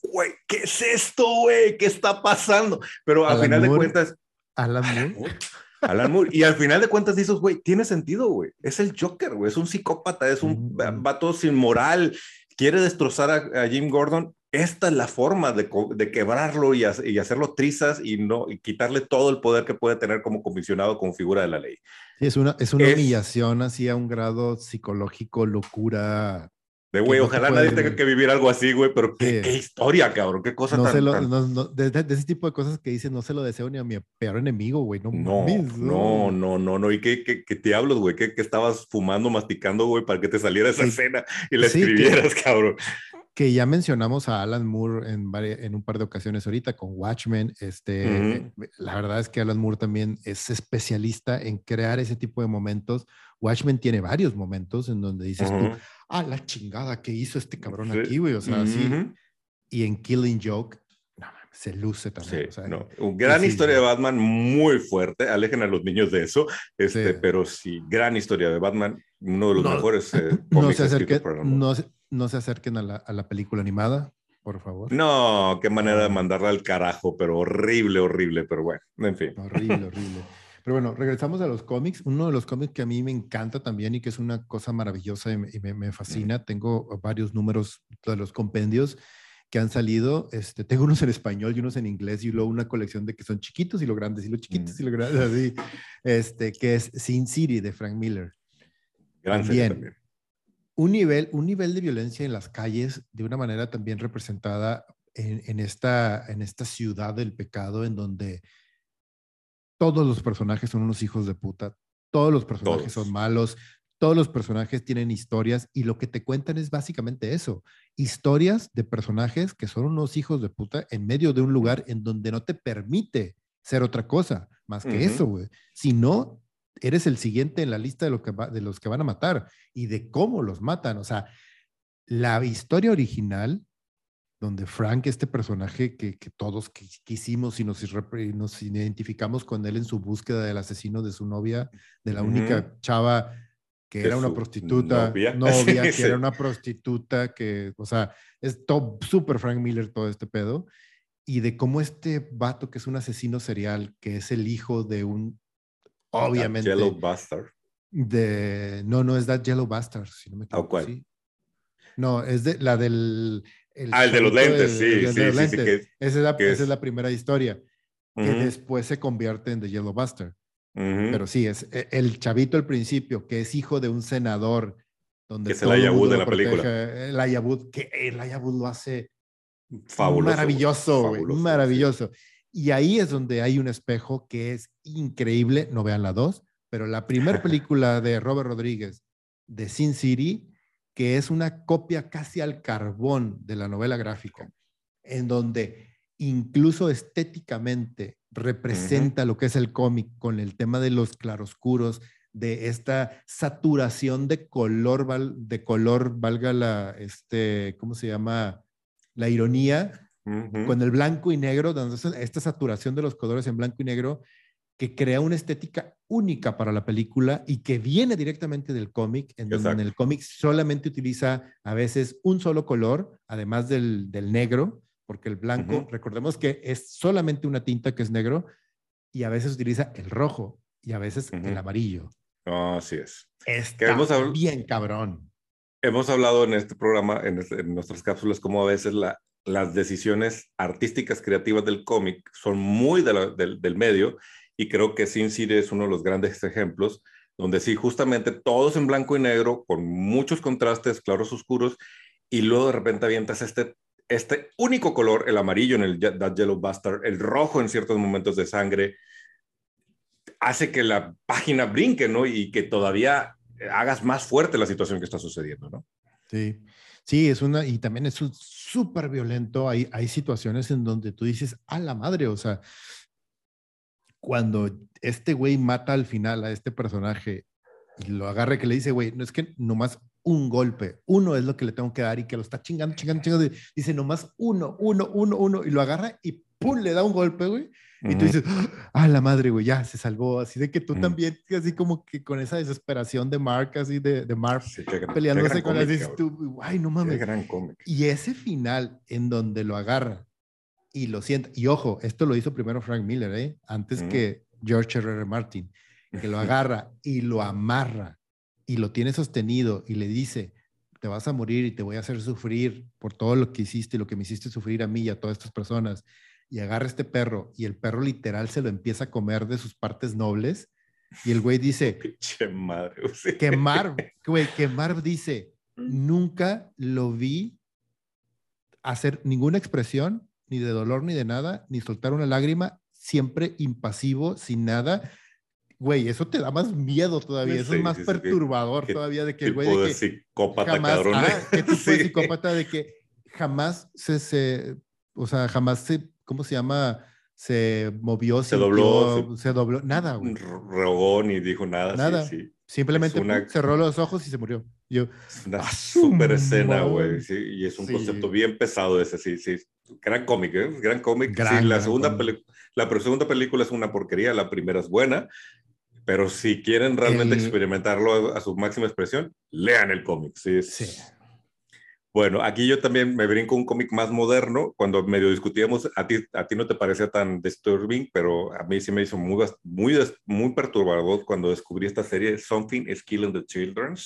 güey, ¿qué es esto, güey? ¿Qué está pasando? Pero al final de cuentas... Alan Moore. Alan Moore. Y al final de cuentas dices, güey, tiene sentido, güey. Es el Joker, güey. Es un psicópata, es un mm. vato sin moral. Quiere destrozar a Jim Gordon esta es la forma de, quebrarlo y, hacerlo trizas y, no, y quitarle todo el poder que puede tener como comisionado con figura de la ley. es una, es una humillación así a un grado psicológico, locura. De güey, ojalá nadie tenga que vivir algo así, güey, pero qué, historia, cabrón, qué cosa tan, de, ese tipo de cosas que dicen, no se lo deseo ni a mi peor enemigo, güey, no No, no, no, no, no, y qué, qué, qué te hablas, güey, que, estabas fumando, masticando, güey, para que te saliera esa escena y la escribieras, cabrón que ya mencionamos a Alan Moore en, en un par de ocasiones ahorita con Watchmen. Este, eh, La verdad es que Alan Moore también es especialista en crear ese tipo de momentos. Watchmen tiene varios momentos en donde dices tú, ah, la chingada que hizo este cabrón aquí, güey. O sea, sí. Y en Killing Joke, no, se luce también. Sí, no. gran historia de Batman, muy fuerte. Alejen a los niños de eso. Este, Pero sí, gran historia de Batman. Uno de los mejores eh, *laughs* no se acerque, no, no se acerquen a la, a la, película animada, por favor. No, qué manera de mandarla al carajo, pero horrible, horrible, pero bueno, en fin. Horrible, *laughs* horrible. Pero bueno, regresamos a los cómics. Uno de los cómics que a mí me encanta también y que es una cosa maravillosa y me, me, fascina. Tengo varios números de los compendios que han salido. Este, tengo unos en español y unos en inglés y luego una colección de que son chiquitos y lo grandes y lo chiquitos y lo grandes, así. Este, que es Sin City de Frank Miller. Gran también. Un nivel, un nivel de violencia en las calles de una manera también representada en, esta, en esta ciudad del pecado en donde todos los personajes son unos hijos de puta, todos los personajes son malos, todos los personajes tienen historias y lo que te cuentan es básicamente eso, historias de personajes que son unos hijos de puta en medio de un lugar en donde no te permite ser otra cosa más que eso, güey. Si no, eres el siguiente en la lista de, lo que de los que van a matar y de cómo los matan. O sea, la historia original, donde Frank, este personaje que, todos quisimos y nos, nos, identificamos con él en su búsqueda del asesino de su novia, de la única chava que era una prostituta, novia, *laughs* que era una prostituta, que, o sea, es top, super Frank Miller todo este pedo, y de cómo este vato que es un asesino serial, que es el hijo de un Obviamente. Yellow Bastard. De, no, no es That Yellow Bastard, si no me equivoco. cuál? No, es de la del... ah, el de los lentes, sí, sí, sí, esa, es la, primera historia, que después se convierte en The Yellow Buster. Pero sí, es e, el chavito al principio, que es hijo de un senador. Donde que es el Ayabud de la película. El Ayabud, que el Ayabud lo hace fabuloso. Maravilloso, maravilloso. Y ahí es donde hay un espejo que es increíble. No vean la dos, pero la primera *laughs* película de Robert Rodríguez de Sin City, que es una copia casi al carbón de la novela gráfica, en donde incluso estéticamente representa lo que es el cómic con el tema de los claroscuros, de esta saturación de color, de color, valga la, este, ¿cómo se llama? La ironía, con el blanco y negro, esta saturación de los colores en blanco y negro que crea una estética única para la película y que viene directamente del cómic, en donde en el cómic solamente utiliza a veces un solo color, además del, del negro, porque el blanco, recordemos que es solamente una tinta que es negro y a veces utiliza el rojo y a veces el amarillo. así es. Está bien cabrón. Hemos hablado en este programa, en, este, nuestras cápsulas, como a veces la, las decisiones artísticas creativas del cómic son muy del, del medio y creo que Sin City es uno de los grandes ejemplos, donde sí, justamente todos en blanco y negro, con muchos contrastes, claros, oscuros, y luego de repente avientas este, este único color, el amarillo en el That Yellow Bastard, el rojo en ciertos momentos de sangre, hace que la página brinque, ¿no? Y que todavía hagas más fuerte la situación que está sucediendo, ¿no? Sí, sí, es una, y también es súper violento. Hay, hay situaciones en donde tú dices, a la madre, o sea, cuando este güey mata al final a este personaje y lo agarra que le dice, güey, no es que nomás un golpe, uno es lo que le tengo que dar y que lo está chingando, chingando, chingando, dice nomás uno, uno, uno, uno, y lo agarra y pum, le da un golpe, güey. Y tú dices, ah, la madre, güey, ya se salvó. Así de que tú también, así como que con esa desesperación de Mark, así de, de Mark, peleándose con así, tú, ay, no mames. Y ese final en donde lo agarra y lo sienta. Y ojo, esto lo hizo primero Frank Miller, ¿eh? Antes que George R. R. Martin, que lo *laughs* agarra y lo amarra y lo tiene sostenido y le dice, te vas a morir y te voy a hacer sufrir por todo lo que hiciste y lo que me hiciste sufrir a mí y a todas estas personas. Y agarra este perro y el perro literal se lo empieza a comer de sus partes nobles. Y el güey dice, *laughs* madre, que Marv, *laughs* güey, que Marv dice, nunca lo vi hacer ninguna expresión ni de dolor ni de nada, ni soltar una lágrima, siempre impasivo, sin nada. Güey, eso te da más miedo todavía, eso es más perturbador todavía de que el güey de que psicópata jamás, cabrón. ¿qué tipo de psicópata de que jamás se, se, o sea, jamás se, ¿cómo se llama? Se movió, se dobló, se, dobló, nada, güey. Rogó ni dijo nada. Nada. Simplemente cerró los ojos y se murió. Yo, es una super escena, güey. Sí, y es un concepto bien pesado ese, sí, sí. Gran cómic, ¿eh? Gran cómic. sí, la segunda, la segunda película es una porquería, la primera es buena, pero si quieren realmente experimentarlo a, su máxima expresión, lean el cómic. Sí, sí. Bueno, aquí yo también me brinco un cómic más moderno. Cuando medio discutíamos, a ti, a ti no te parecía tan disturbing, pero a mí sí me hizo muy, muy, muy perturbador cuando descubrí esta serie, Something is Killing the Children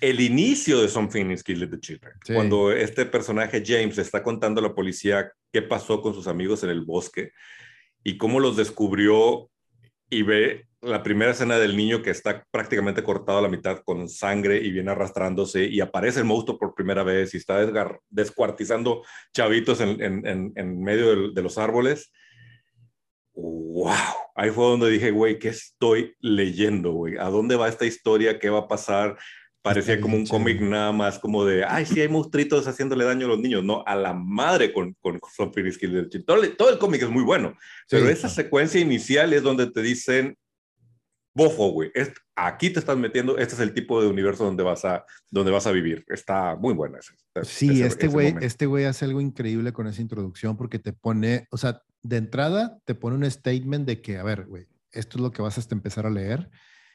el inicio de Something is Killing the Children. Cuando este personaje James está contando a la policía qué pasó con sus amigos en el bosque y cómo los descubrió y ve la primera escena del niño que está prácticamente cortado a la mitad con sangre y viene arrastrándose y aparece el monstruo por primera vez y está descuartizando chavitos en, medio de, los árboles. ¡Wow! Ahí fue donde dije, güey, ¿qué estoy leyendo, güey? ¿A dónde va esta historia? ¿Qué va a pasar? Parecía como un cómic nada más como de, ay, sí, hay monstruitos haciéndole daño a los niños. No, a la madre con, con Todo, todo el cómic es muy bueno, pero esa secuencia inicial es donde te dicen, bofo, güey, aquí te estás metiendo, este es el tipo de universo donde vas a, donde vas a vivir. Está muy buena. sí, este güey este güey hace algo increíble con esa introducción porque te pone, o sea, de entrada te pone un statement de que, a ver, güey, esto es lo que vas a empezar a leer.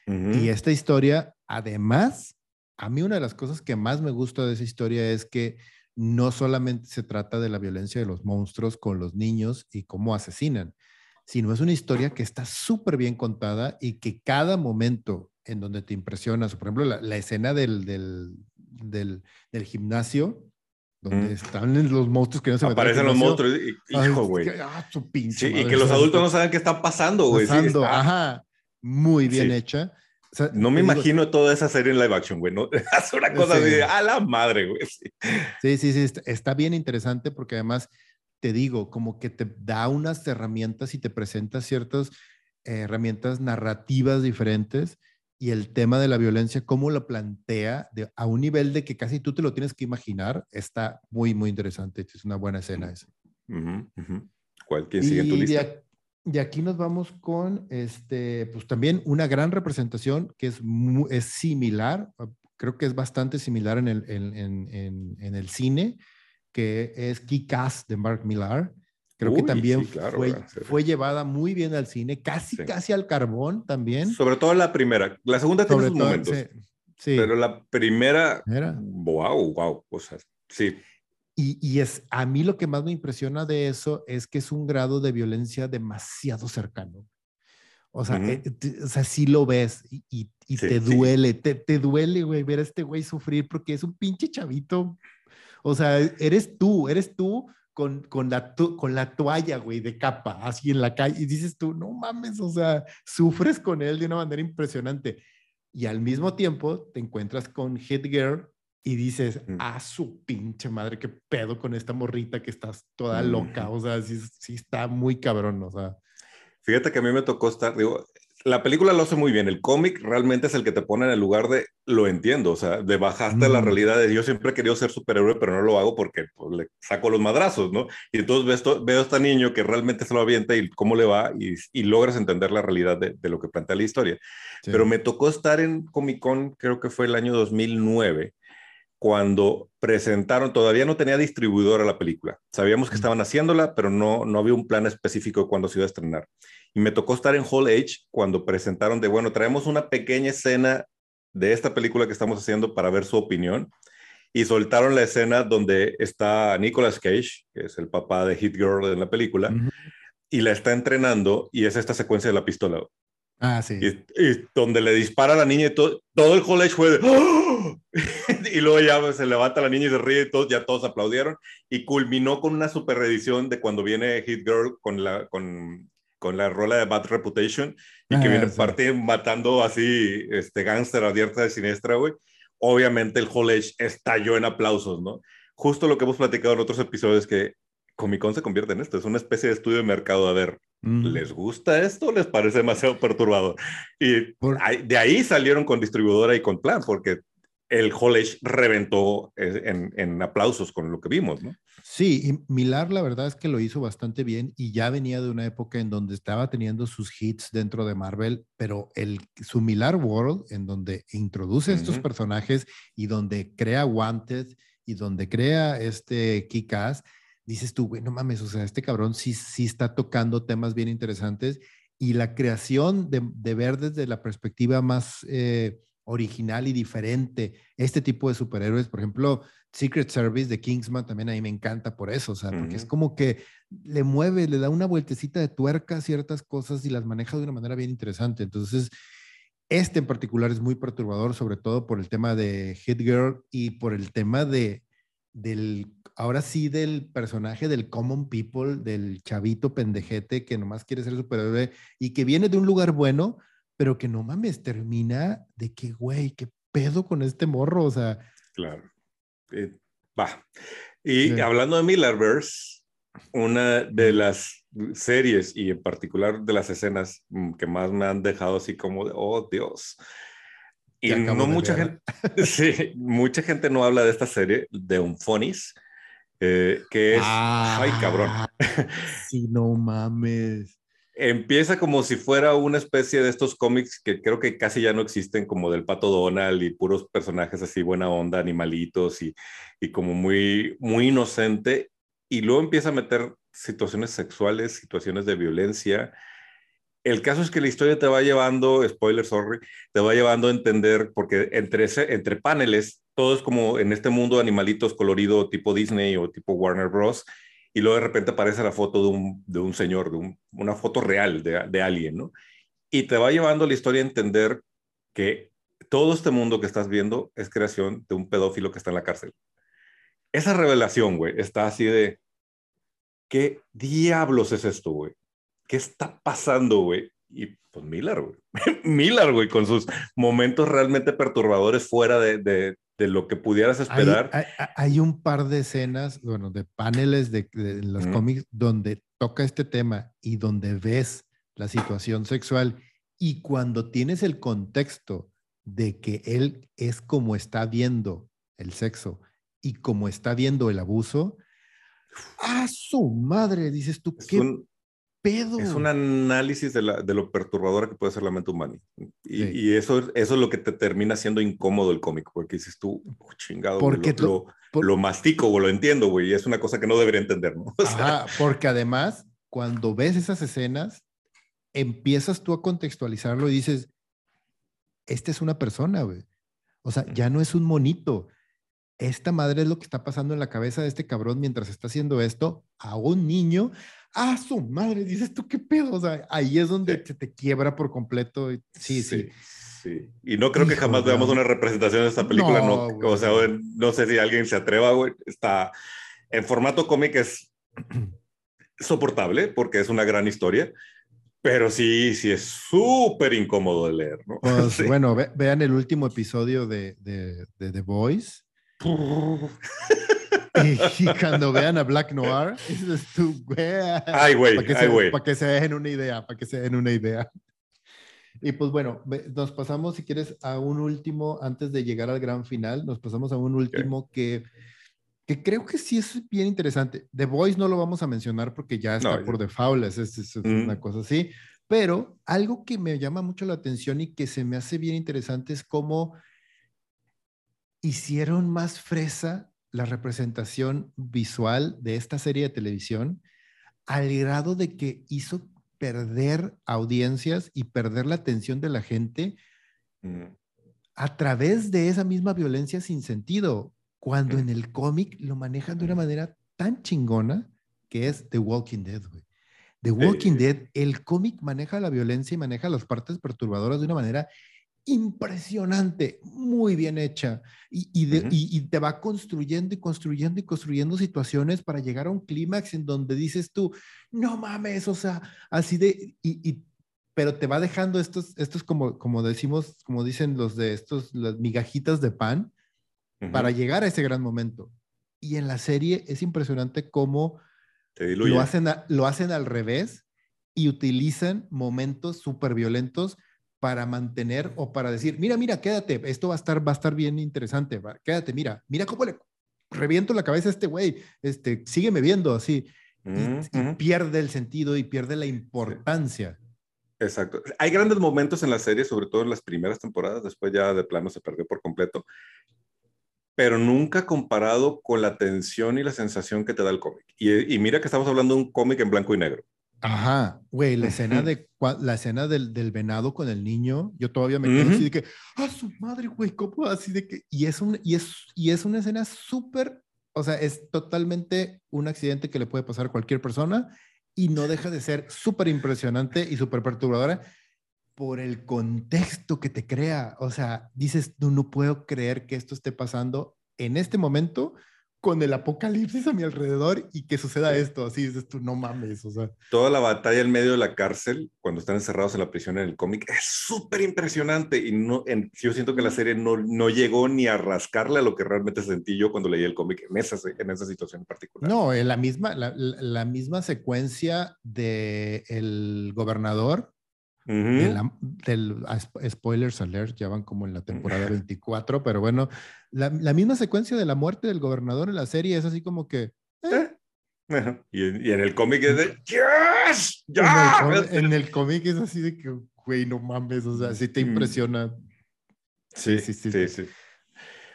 Y esta historia, además, a mí una de las cosas que más me gusta de esa historia es que no solamente se trata de la violencia de los monstruos con los niños y cómo asesinan, sino es una historia que está súper bien contada y que cada momento en donde te impresionas, por ejemplo, la, escena del, del, del gimnasio, donde están los monstruos que no se Aparecen los monstruos, hijo, güey. Ah, y que los adultos no saben qué está pasando, güey. Ajá, muy bien hecha. no me imagino toda esa serie en live action, güey. ¿no? *laughs* Es una cosa de a la madre, güey. Sí, sí, sí. Está bien interesante porque además te digo, como que te da unas herramientas y te presenta ciertas eh, herramientas narrativas diferentes y el tema de la violencia, cómo lo plantea a un nivel de que casi tú te lo tienes que imaginar, está muy, muy interesante. Es una buena escena esa. ¿Cuál que sigue en tu lista? Y aquí nos vamos con, este, pues también una gran representación que es, es similar, creo que es bastante similar en el, en, en, en el cine, que es Kick-Ass de Mark Millar. Creo que también fue, fue, llevada muy bien al cine, casi, casi al carbón también. Sobre todo la primera. La segunda tiene sus momentos. Sí, Pero la primera, wow, wow. O sea, sí. Y, y, es, a mí lo que más me impresiona de eso es que es un grado de violencia demasiado cercano. O sea, eh, o sea sí lo ves y, y, te duele, te, te, duele, güey, ver a este güey sufrir porque es un pinche chavito. O sea, eres tú, eres tú con, con, la, con la toalla, güey, de capa, así en la calle, y dices tú, no mames, o sea, sufres con él de una manera impresionante. Y al mismo tiempo te encuentras con Hit Girl y dices, a ah, su pinche madre, qué pedo con esta morrita que estás toda loca, o sea, sí, sí está muy cabrón, o sea. Fíjate que a mí me tocó estar, digo, la película lo hace muy bien. El cómic realmente es el que te pone en el lugar de lo entiendo, o sea, de bajarte a la mm. realidad de yo siempre he querido ser superhéroe, pero no lo hago porque pues, le saco los madrazos, ¿no? Y entonces veo a este niño que realmente se lo avienta y cómo le va y, logras entender la realidad de, lo que plantea la historia. Pero me tocó estar en Comic Con, creo que fue el año 2009, cuando presentaron, todavía no tenía distribuidora la película. Sabíamos que estaban haciéndola, pero no, no había un plan específico de cuándo se iba a estrenar. Y me tocó estar en Hall H cuando presentaron de, bueno, traemos una pequeña escena de esta película que estamos haciendo para ver su opinión. Y soltaron la escena donde está Nicolas Cage, que es el papá de Hit Girl en la película, y la está entrenando y es esta secuencia de la pistola. Ah, sí. Y, donde le dispara a la niña y todo, todo el college fue de, ¡Oh! *laughs* y luego ya se levanta la niña y se ríe y todos, ya todos aplaudieron y culminó con una super reedición de cuando viene Hit Girl con la, con, con la rola de Bad Reputation y que viene parte matando así este gángster abierta de siniestra, güey. Obviamente el college estalló en aplausos, ¿no? Justo lo que hemos platicado en otros episodios que Comic Con se convierte en esto, es una especie de estudio de mercado. A ver, ¿les gusta esto les parece demasiado perturbador? Y de ahí salieron con distribuidora y con plan, porque el college reventó eh, en, en, aplausos con lo que vimos, ¿no? Sí, y Milar la verdad es que lo hizo bastante bien y ya venía de una época en donde estaba teniendo sus hits dentro de Marvel, pero el, su Milar World, en donde introduce estos personajes y donde crea Wanted y donde crea este Kick-Ass, dices tú, güey, no mames, o sea, este cabrón sí, sí está tocando temas bien interesantes y la creación de, de ver desde la perspectiva más eh, original y diferente este tipo de superhéroes, por ejemplo, Secret Service de Kingsman también a mí me encanta por eso, o sea, porque es como que le mueve, le da una vueltecita de tuerca a ciertas cosas y las maneja de una manera bien interesante. Entonces, este en particular es muy perturbador, sobre todo por el tema de Hit Girl y por el tema de del ahora sí del personaje del common people, del chavito pendejete que nomás quiere ser superhéroe y que viene de un lugar bueno, pero que no mames, termina de que, güey, qué pedo con este morro, o sea. Claro. Eh, va. Y hablando de Millerverse, una de las series y en particular de las escenas mm, que más me han dejado así como de, oh Dios, y no mucha gente, *laughs* sí, mucha gente no habla de esta serie de un eh, que es, ay cabrón. Ah, sí, no mames. Empieza como si fuera una especie de estos cómics que creo que casi ya no existen, como del Pato Donald y puros personajes así buena onda, animalitos y, y como muy, muy inocente. Y luego empieza a meter situaciones sexuales, situaciones de violencia, el caso es que la historia te va llevando, spoiler, sorry, te va llevando a entender, porque entre, entre paneles, todo es como en este mundo animalitos colorido tipo Disney o tipo Warner Bros. Y luego de repente aparece la foto de un, de un señor, de una foto real de, de alguien, ¿no? Y te va llevando la historia a entender que todo este mundo que estás viendo es creación de un pedófilo que está en la cárcel. Esa revelación, güey, está así de, ¿qué diablos es esto, güey? ¿Qué está pasando, güey? Y pues Miller, güey. *laughs* Miller, güey, con sus momentos realmente perturbadores fuera de, de, de lo que pudieras esperar. Hay, hay, un par de escenas, bueno, de paneles de, los cómics donde toca este tema y donde ves la situación sexual y cuando tienes el contexto de que él es como está viendo el sexo y como está viendo el abuso, ¡a su madre! Dices tú, ¿qué pedo? Es un análisis de, la, de, lo perturbadora que puede ser la mente humana. Y, y, eso, eso es lo que te termina siendo incómodo el cómic, porque dices tú, oh, chingado, porque lo, lo, mastico o lo entiendo, güey, y es una cosa que no debería entender, ¿no? *laughs* porque además, cuando ves esas escenas, empiezas tú a contextualizarlo y dices, esta es una persona, güey. O sea, ya no es un monito. Esta madre es lo que está pasando en la cabeza de este cabrón mientras está haciendo esto a un niño. ¡Ah, su madre! Dices tú, ¿qué pedo? O sea, ahí es donde se te quiebra por completo. Sí, sí. sí. Y no creo que jamás veamos una representación de esta película. No, o sea, no sé si alguien se atreva, güey. Está en formato cómic es *clears throat* soportable porque es una gran historia pero sí, sí es súper incómodo de leer, ¿no? Pues, *laughs* bueno, vean el último episodio de, de, de The Voice. *laughs* *laughs* y, cuando vean a Black Noir, dices tú, güey. Ay, güey, para güey. Para que se dejen una idea, para que se den una idea. Y pues bueno, nos pasamos, si quieres, a un último, antes de llegar al gran final, nos pasamos a un último que que creo que sí es bien interesante. The Voice no lo vamos a mencionar porque ya está por default, es, es, una cosa así, pero algo que me llama mucho la atención y que se me hace bien interesante es cómo hicieron más fresa la representación visual de esta serie de televisión al grado de que hizo perder audiencias y perder la atención de la gente a través de esa misma violencia sin sentido cuando en el cómic lo manejan de una manera tan chingona que es The Walking Dead, güey. The Walking Dead, el cómic maneja la violencia y maneja las partes perturbadoras de una manera impresionante, muy bien hecha, y, y, te va construyendo y construyendo y construyendo situaciones para llegar a un clímax en donde dices tú, no mames, o sea, así de, y, pero te va dejando estos, estos como, como decimos, como dicen los de estos, las migajitas de pan, para llegar a ese gran momento. Y en la serie es impresionante cómo lo hacen, lo hacen al revés y utilizan momentos súper violentos para mantener o para decir, mira, mira, quédate, esto va a estar, va a estar bien interesante, quédate, mira, mira cómo le reviento la cabeza a este güey, este, sígueme viendo así, y, pierde el sentido y pierde la importancia. Exacto. Hay grandes momentos en la serie, sobre todo en las primeras temporadas, después ya de plano se perdió por completo, pero nunca comparado con la tensión y la sensación que te da el cómic. Y, mira que estamos hablando de un cómic en blanco y negro. Ajá, güey, la escena, *laughs* de, la escena del, del, venado con el niño, yo todavía me quedo así de que, ah, su madre, güey, ¿cómo así de que? Y es, un, y es, y es una escena súper, o sea, es totalmente un accidente que le puede pasar a cualquier persona y no deja de ser súper impresionante y súper perturbadora por el contexto que te crea. O sea, dices, no, no puedo creer que esto esté pasando en este momento con el apocalipsis a mi alrededor y que suceda esto. Así dices tú, no mames. O sea. Toda la batalla en medio de la cárcel, cuando están encerrados en la prisión en el cómic, es súper impresionante. Y no, en, yo siento que la serie no, no llegó ni a rascarle a lo que realmente sentí yo cuando leí el cómic en esa, en esa situación en particular. No, en la misma, la, la misma secuencia de el gobernador del, spoilers alert, ya van como en la temporada *laughs* 24, pero bueno, la, misma secuencia de la muerte del gobernador en la serie es así como que... Eh. Eh. Y, en el cómic es de ¡Yes! ¡Ya! *laughs* En el, cómic es así de que, güey, no mames, o sea, sí te mm. impresiona. Sí, sí, sí. sí,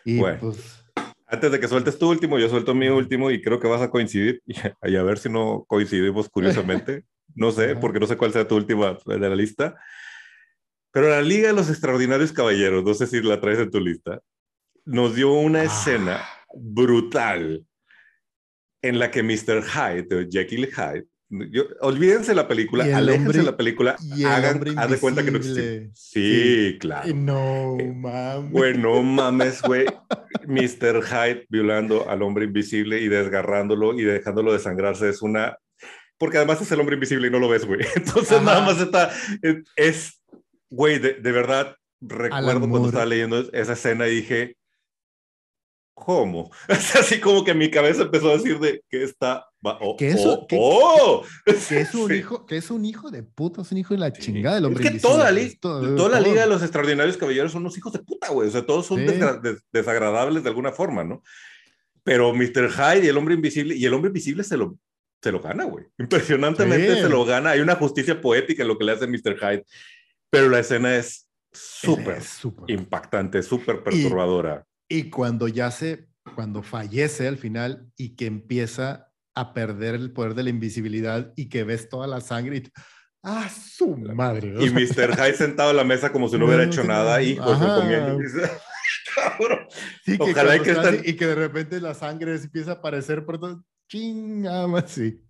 Y bueno. pues... Antes de que sueltes tu último, yo suelto mi último y creo que vas a coincidir. *laughs* Y a ver si no coincidimos curiosamente. No sé, porque no sé cuál sea tu última de la lista. Pero la Liga de los Extraordinarios Caballeros, no sé si la traes en tu lista, nos dio una ah. escena brutal en la que Mr. Hyde, o Jekyll Hyde, olvídense la película, aléjense la película, hagan, haz de cuenta que no existe. Sí, claro. No eh, mames. Bueno, mames, güey. Mr. Hyde violando al hombre invisible y desgarrándolo y dejándolo desangrarse es una. Porque además es el hombre invisible y no lo ves, güey. *laughs* Entonces nada más está. Es, güey, de, de verdad, recuerdo cuando estaba leyendo esa escena y dije, ¿cómo? *laughs* así como que mi cabeza empezó a decir de que está... Oh, que, eso, oh, que, oh. que, *laughs* es un hijo, que es un hijo de puta, es un hijo de la chingada del hombre. Es que toda, toda la Liga de los Extraordinarios Caballeros son unos hijos de puta, güey. O sea, todos son desagradables de alguna forma, ¿no? Pero Mr. Hyde y el hombre invisible, y el hombre invisible se lo, se lo gana, güey. Impresionantemente se lo gana. Hay una justicia poética en lo que le hace Mr. Hyde, pero la escena es súper impactante, súper perturbadora. Y cuando ya se, cuando fallece al final y que empieza a perder el poder de la invisibilidad y que ves toda la sangre y ¡Ah, su madre! Y Mr. Hyde sentado a la mesa como si no hubiera hecho nada y pues, comiendo. *laughs* Sí, Ojalá que, Y que de repente la sangre empieza a aparecer por todo. Chingama, sí.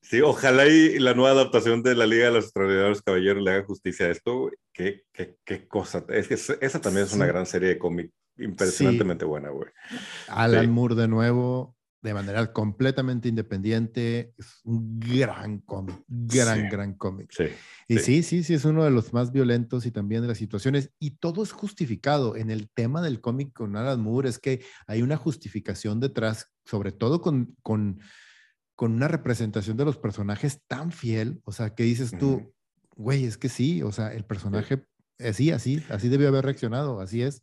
Sí, ojalá y la nueva adaptación de la Liga de los Extraordinarios Caballeros le haga justicia a esto. Qué, qué, qué cosa. Es que esa también es una gran serie de cómic impresionantemente buena, güey. Alan Moore de nuevo, de manera completamente independiente, es un gran cómic, gran, gran cómic. Sí, y sí. sí, sí, es uno de los más violentos y también de las situaciones. Y todo es justificado. En el tema del cómic con Alan Moore es que hay una justificación detrás, sobre todo con, con, con una representación de los personajes tan fiel. O sea, que dices tú, güey, es que sí, o sea, el personaje, así, así, así debió haber reaccionado, así es.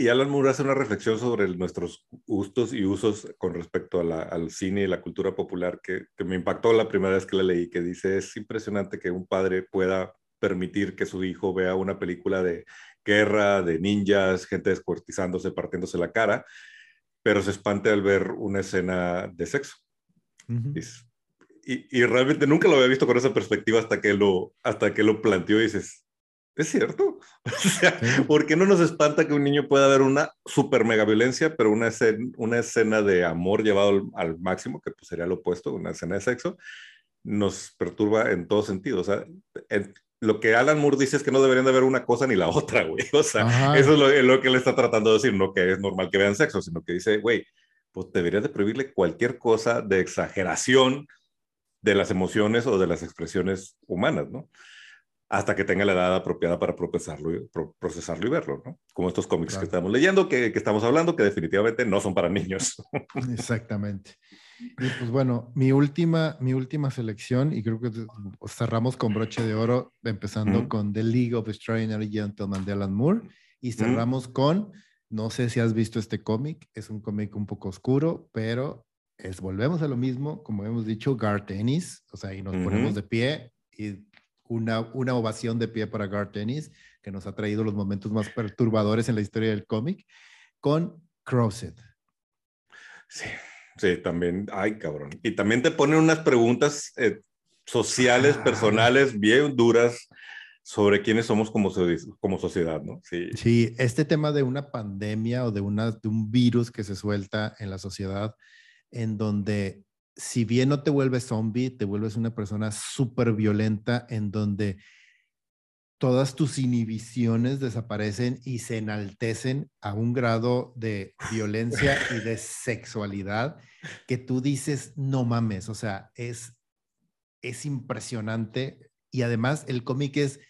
Y Alan Moore hace una reflexión sobre nuestros gustos y usos con respecto al cine y la cultura popular que, me impactó la primera vez que la leí, que dice, es impresionante que un padre pueda permitir que su hijo vea una película de guerra, de ninjas, gente descuartizándose, partiéndose la cara, pero se espante al ver una escena de sexo. y, y, realmente nunca lo había visto con esa perspectiva hasta que lo, hasta que lo planteó y dices, es cierto. *laughs* O sea, ¿por qué no nos espanta que un niño pueda ver una super mega violencia, pero una escena, una escena de amor llevado al, máximo, que pues sería lo opuesto, una escena de sexo, nos perturba en todo sentido. O sea, lo que Alan Moore dice es que no deberían de ver una cosa ni la otra, güey. *laughs* O sea, eso es lo, lo, que él está tratando de decir, no que es normal que vean sexo, sino que dice, güey, pues deberías de prohibirle cualquier cosa de exageración de las emociones o de las expresiones humanas, ¿no? Hasta que tenga la edad apropiada para procesarlo, y, procesarlo y verlo, ¿no? Como estos cómics que estamos leyendo, que, que, estamos hablando, que definitivamente no son para niños. *laughs* Exactamente. Y pues bueno, mi última, mi última selección, y creo que cerramos con broche de oro, empezando con The League of Extraordinary Gentlemen de Alan Moore, y cerramos con, no sé si has visto este cómic, es un cómic un poco oscuro, pero es, volvemos a lo mismo, como hemos dicho, Garth Ennis, o sea, y nos ponemos de pie y una, una ovación de pie para Garth Ennis, que nos ha traído los momentos más perturbadores en la historia del cómic, con Crosset. Sí, sí, también, ay cabrón. Y también te ponen unas preguntas eh, sociales, ah. personales, bien duras sobre quiénes somos como, como sociedad, ¿no? Sí. sí, este tema de una pandemia o de, una, de un virus que se suelta en la sociedad, en donde si bien no te vuelves zombie, te vuelves una persona súper violenta en donde todas tus inhibiciones desaparecen y se enaltecen a un grado de violencia y de sexualidad que tú dices, no mames, o sea, es, es impresionante. Y además el cómic es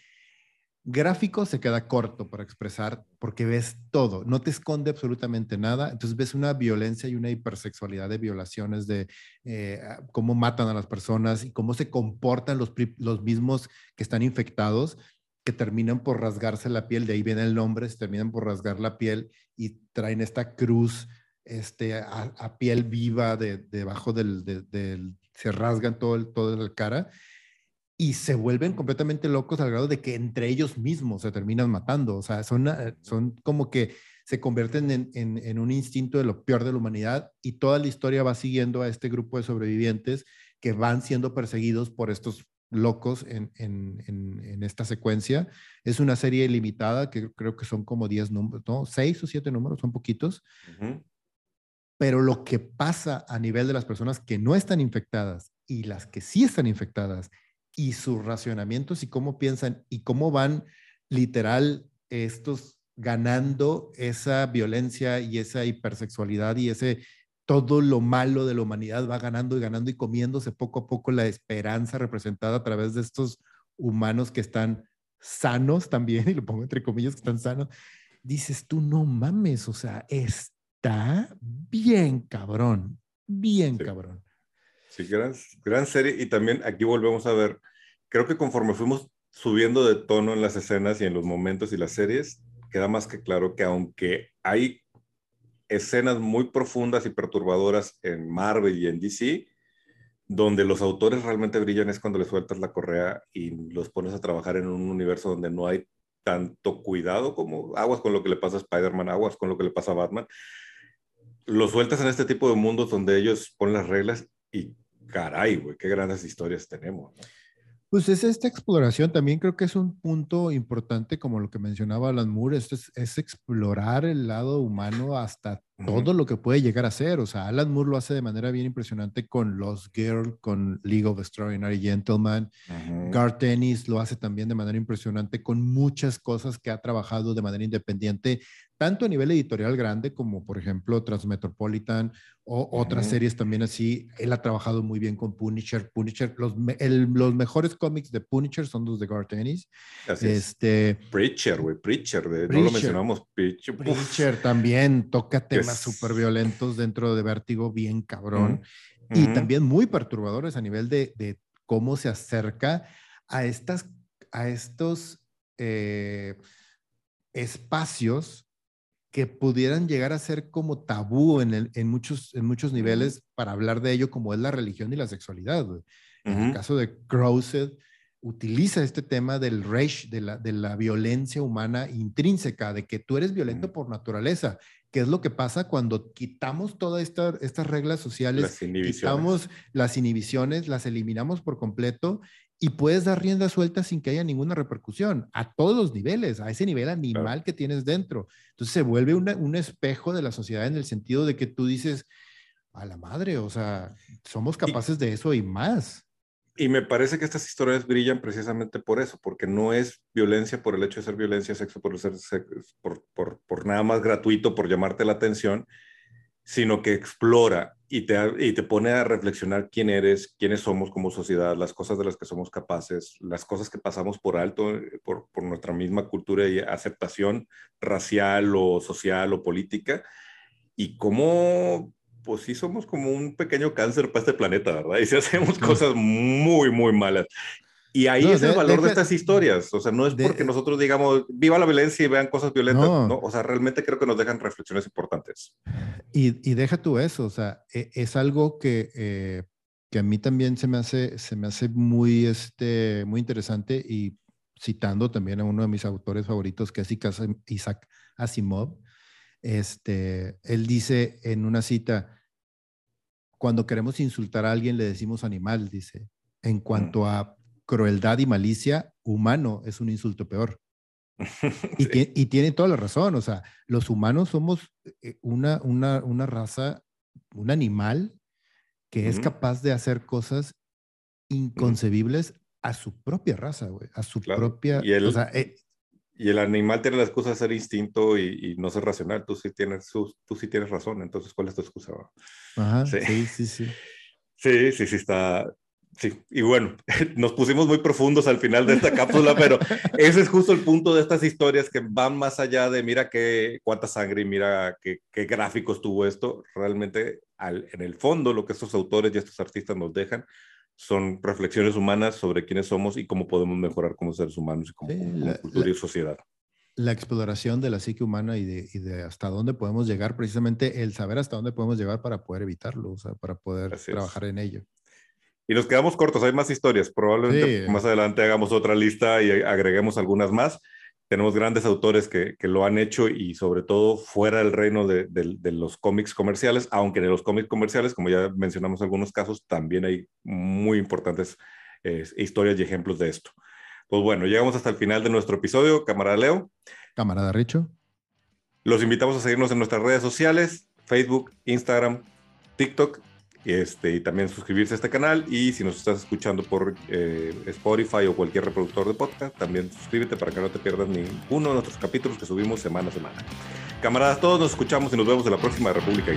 Gráfico se queda corto para expresar porque ves todo, no te esconde absolutamente nada, entonces ves una violencia y una hipersexualidad de violaciones, de eh, cómo matan a las personas y cómo se comportan los, los mismos que están infectados, que terminan por rasgarse la piel, de ahí viene el nombre, se terminan por rasgar la piel y traen esta cruz este, a, piel viva de, debajo del, del, se rasgan todo el, toda la cara y se vuelven completamente locos al grado de que entre ellos mismos se terminan matando. O sea, son, eh, son como que se convierten en, en, un instinto de lo peor de la humanidad y toda la historia va siguiendo a este grupo de sobrevivientes que van siendo perseguidos por estos locos en, en esta secuencia. Es una serie limitada que creo que son como 10 números, ¿no? 6 o 7 números, son poquitos. Pero lo que pasa a nivel de las personas que no están infectadas y las que sí están infectadas y sus racionamientos y cómo piensan y cómo van literal estos ganando esa violencia y esa hipersexualidad y ese todo lo malo de la humanidad va ganando y ganando y comiéndose poco a poco la esperanza representada a través de estos humanos que están sanos también, y lo pongo entre comillas que están sanos, dices tú, no mames, o sea, está bien cabrón, bien cabrón. Sí, gran, gran serie y también aquí volvemos a ver, creo que conforme fuimos subiendo de tono en las escenas y en los momentos y las series, queda más que claro que aunque hay escenas muy profundas y perturbadoras en Marvel y en DC, donde los autores realmente brillan es cuando les sueltas la correa y los pones a trabajar en un universo donde no hay tanto cuidado como aguas con lo que le pasa a Spider-Man, aguas con lo que le pasa a Batman. Los sueltas en este tipo de mundos donde ellos ponen las reglas y caray, güey, qué grandes historias tenemos. Pues es esta exploración, también creo que es un punto importante, como lo que mencionaba Alan Moore, esto es, explorar el lado humano hasta todo lo que puede llegar a ser. O sea, Alan Moore lo hace de manera bien impresionante con Lost Girl, con League of Extraordinary Gentlemen. Garth Ennis lo hace también de manera impresionante con muchas cosas que ha trabajado de manera independiente, tanto a nivel editorial grande como, por ejemplo, Transmetropolitan o otras series también así. Él ha trabajado muy bien con Punisher. Punisher, los, los mejores cómics de Punisher son los de Garth Ennis. este, Preacher, güey, Preacher, no lo mencionamos. Preacher, Preacher también toca temas súper violentos dentro de Vértigo, bien cabrón. Y también muy perturbadores a nivel de, de, cómo se acerca a, estas, a estos eh, espacios que pudieran llegar a ser como tabú en, el, en, muchos, en muchos niveles para hablar de ello, como es la religión y la sexualidad. En el caso de Crowsed, utiliza este tema del rage, de la, de la violencia humana intrínseca, de que tú eres violento por naturaleza ¿Qué es lo que pasa cuando quitamos todas esta, estas reglas sociales, las quitamos las inhibiciones, las eliminamos por completo y puedes dar rienda suelta sin que haya ninguna repercusión a todos los niveles, a ese nivel animal que tienes dentro. Entonces se vuelve un espejo de la sociedad en el sentido de que tú dices, a la madre, o sea, somos capaces de eso y más. Y me parece que estas historias brillan precisamente por eso, porque no es violencia por el hecho de ser violencia, sexo por, ser por, por, por, nada más gratuito, por llamarte la atención, sino que explora y te, y te pone a reflexionar quién eres, quiénes somos como sociedad, las cosas de las que somos capaces, las cosas que pasamos por alto eh, por, por nuestra misma cultura y aceptación racial o social o política, y cómo pues sí somos como un pequeño cáncer para este planeta, ¿verdad? Y si hacemos cosas muy, muy malas. Y ahí es el valor de, estas historias. O sea, no es porque nosotros digamos, viva la violencia y vean cosas violentas, no. O sea, realmente creo que nos dejan reflexiones importantes. Y, y deja tú eso, o sea, e, es algo que, eh, que a mí también se me hace, se me hace muy, este, muy interesante y citando también a uno de mis autores favoritos, que es Isaac Asimov, este, él dice en una cita, cuando queremos insultar a alguien le decimos animal, dice. En mm. cuanto a crueldad y malicia, humano es un insulto peor. *laughs* y, tiene toda la razón, o sea, los humanos somos eh, una, una, una raza, un animal que es capaz de hacer cosas inconcebibles a su propia raza, güey, a su propia... Y el, eh, y el animal tiene la excusa de ser instinto y, no ser racional. Tú sí, tienes, tú sí tienes razón, entonces, ¿cuál es tu excusa? Ajá, sí, sí, sí. Sí, *laughs* sí, sí, sí está... Sí, y bueno, *laughs* nos pusimos muy profundos al final de esta cápsula, pero ese es justo el punto de estas historias que van más allá de mira qué, cuánta sangre y mira qué, qué gráficos tuvo esto. Realmente, al, en el fondo, lo que estos autores y estos artistas nos dejan son reflexiones humanas sobre quiénes somos y cómo podemos mejorar como seres humanos y como, cultura y sociedad. La exploración de la psique humana y de, y de, hasta dónde podemos llegar, precisamente el saber hasta dónde podemos llegar para poder evitarlo, o sea, para poder trabajar en ello. Y nos quedamos cortos, hay más historias. Probablemente más adelante hagamos otra lista y agreguemos algunas más. Tenemos grandes autores que, que lo han hecho y sobre todo fuera del reino de, de, los cómics comerciales, aunque en los cómics comerciales, como ya mencionamos algunos casos, también hay muy importantes eh, historias y ejemplos de esto. Pues bueno, llegamos hasta el final de nuestro episodio. Camarada Leo. Camarada Richo. Los invitamos a seguirnos en nuestras redes sociales, Facebook, Instagram, TikTok este, y también suscribirse a este canal. Y si nos estás escuchando por eh, Spotify o cualquier reproductor de podcast, también suscríbete para que no te pierdas ninguno de nuestros capítulos que subimos semana a semana. Camaradas, todos nos escuchamos y nos vemos en la próxima República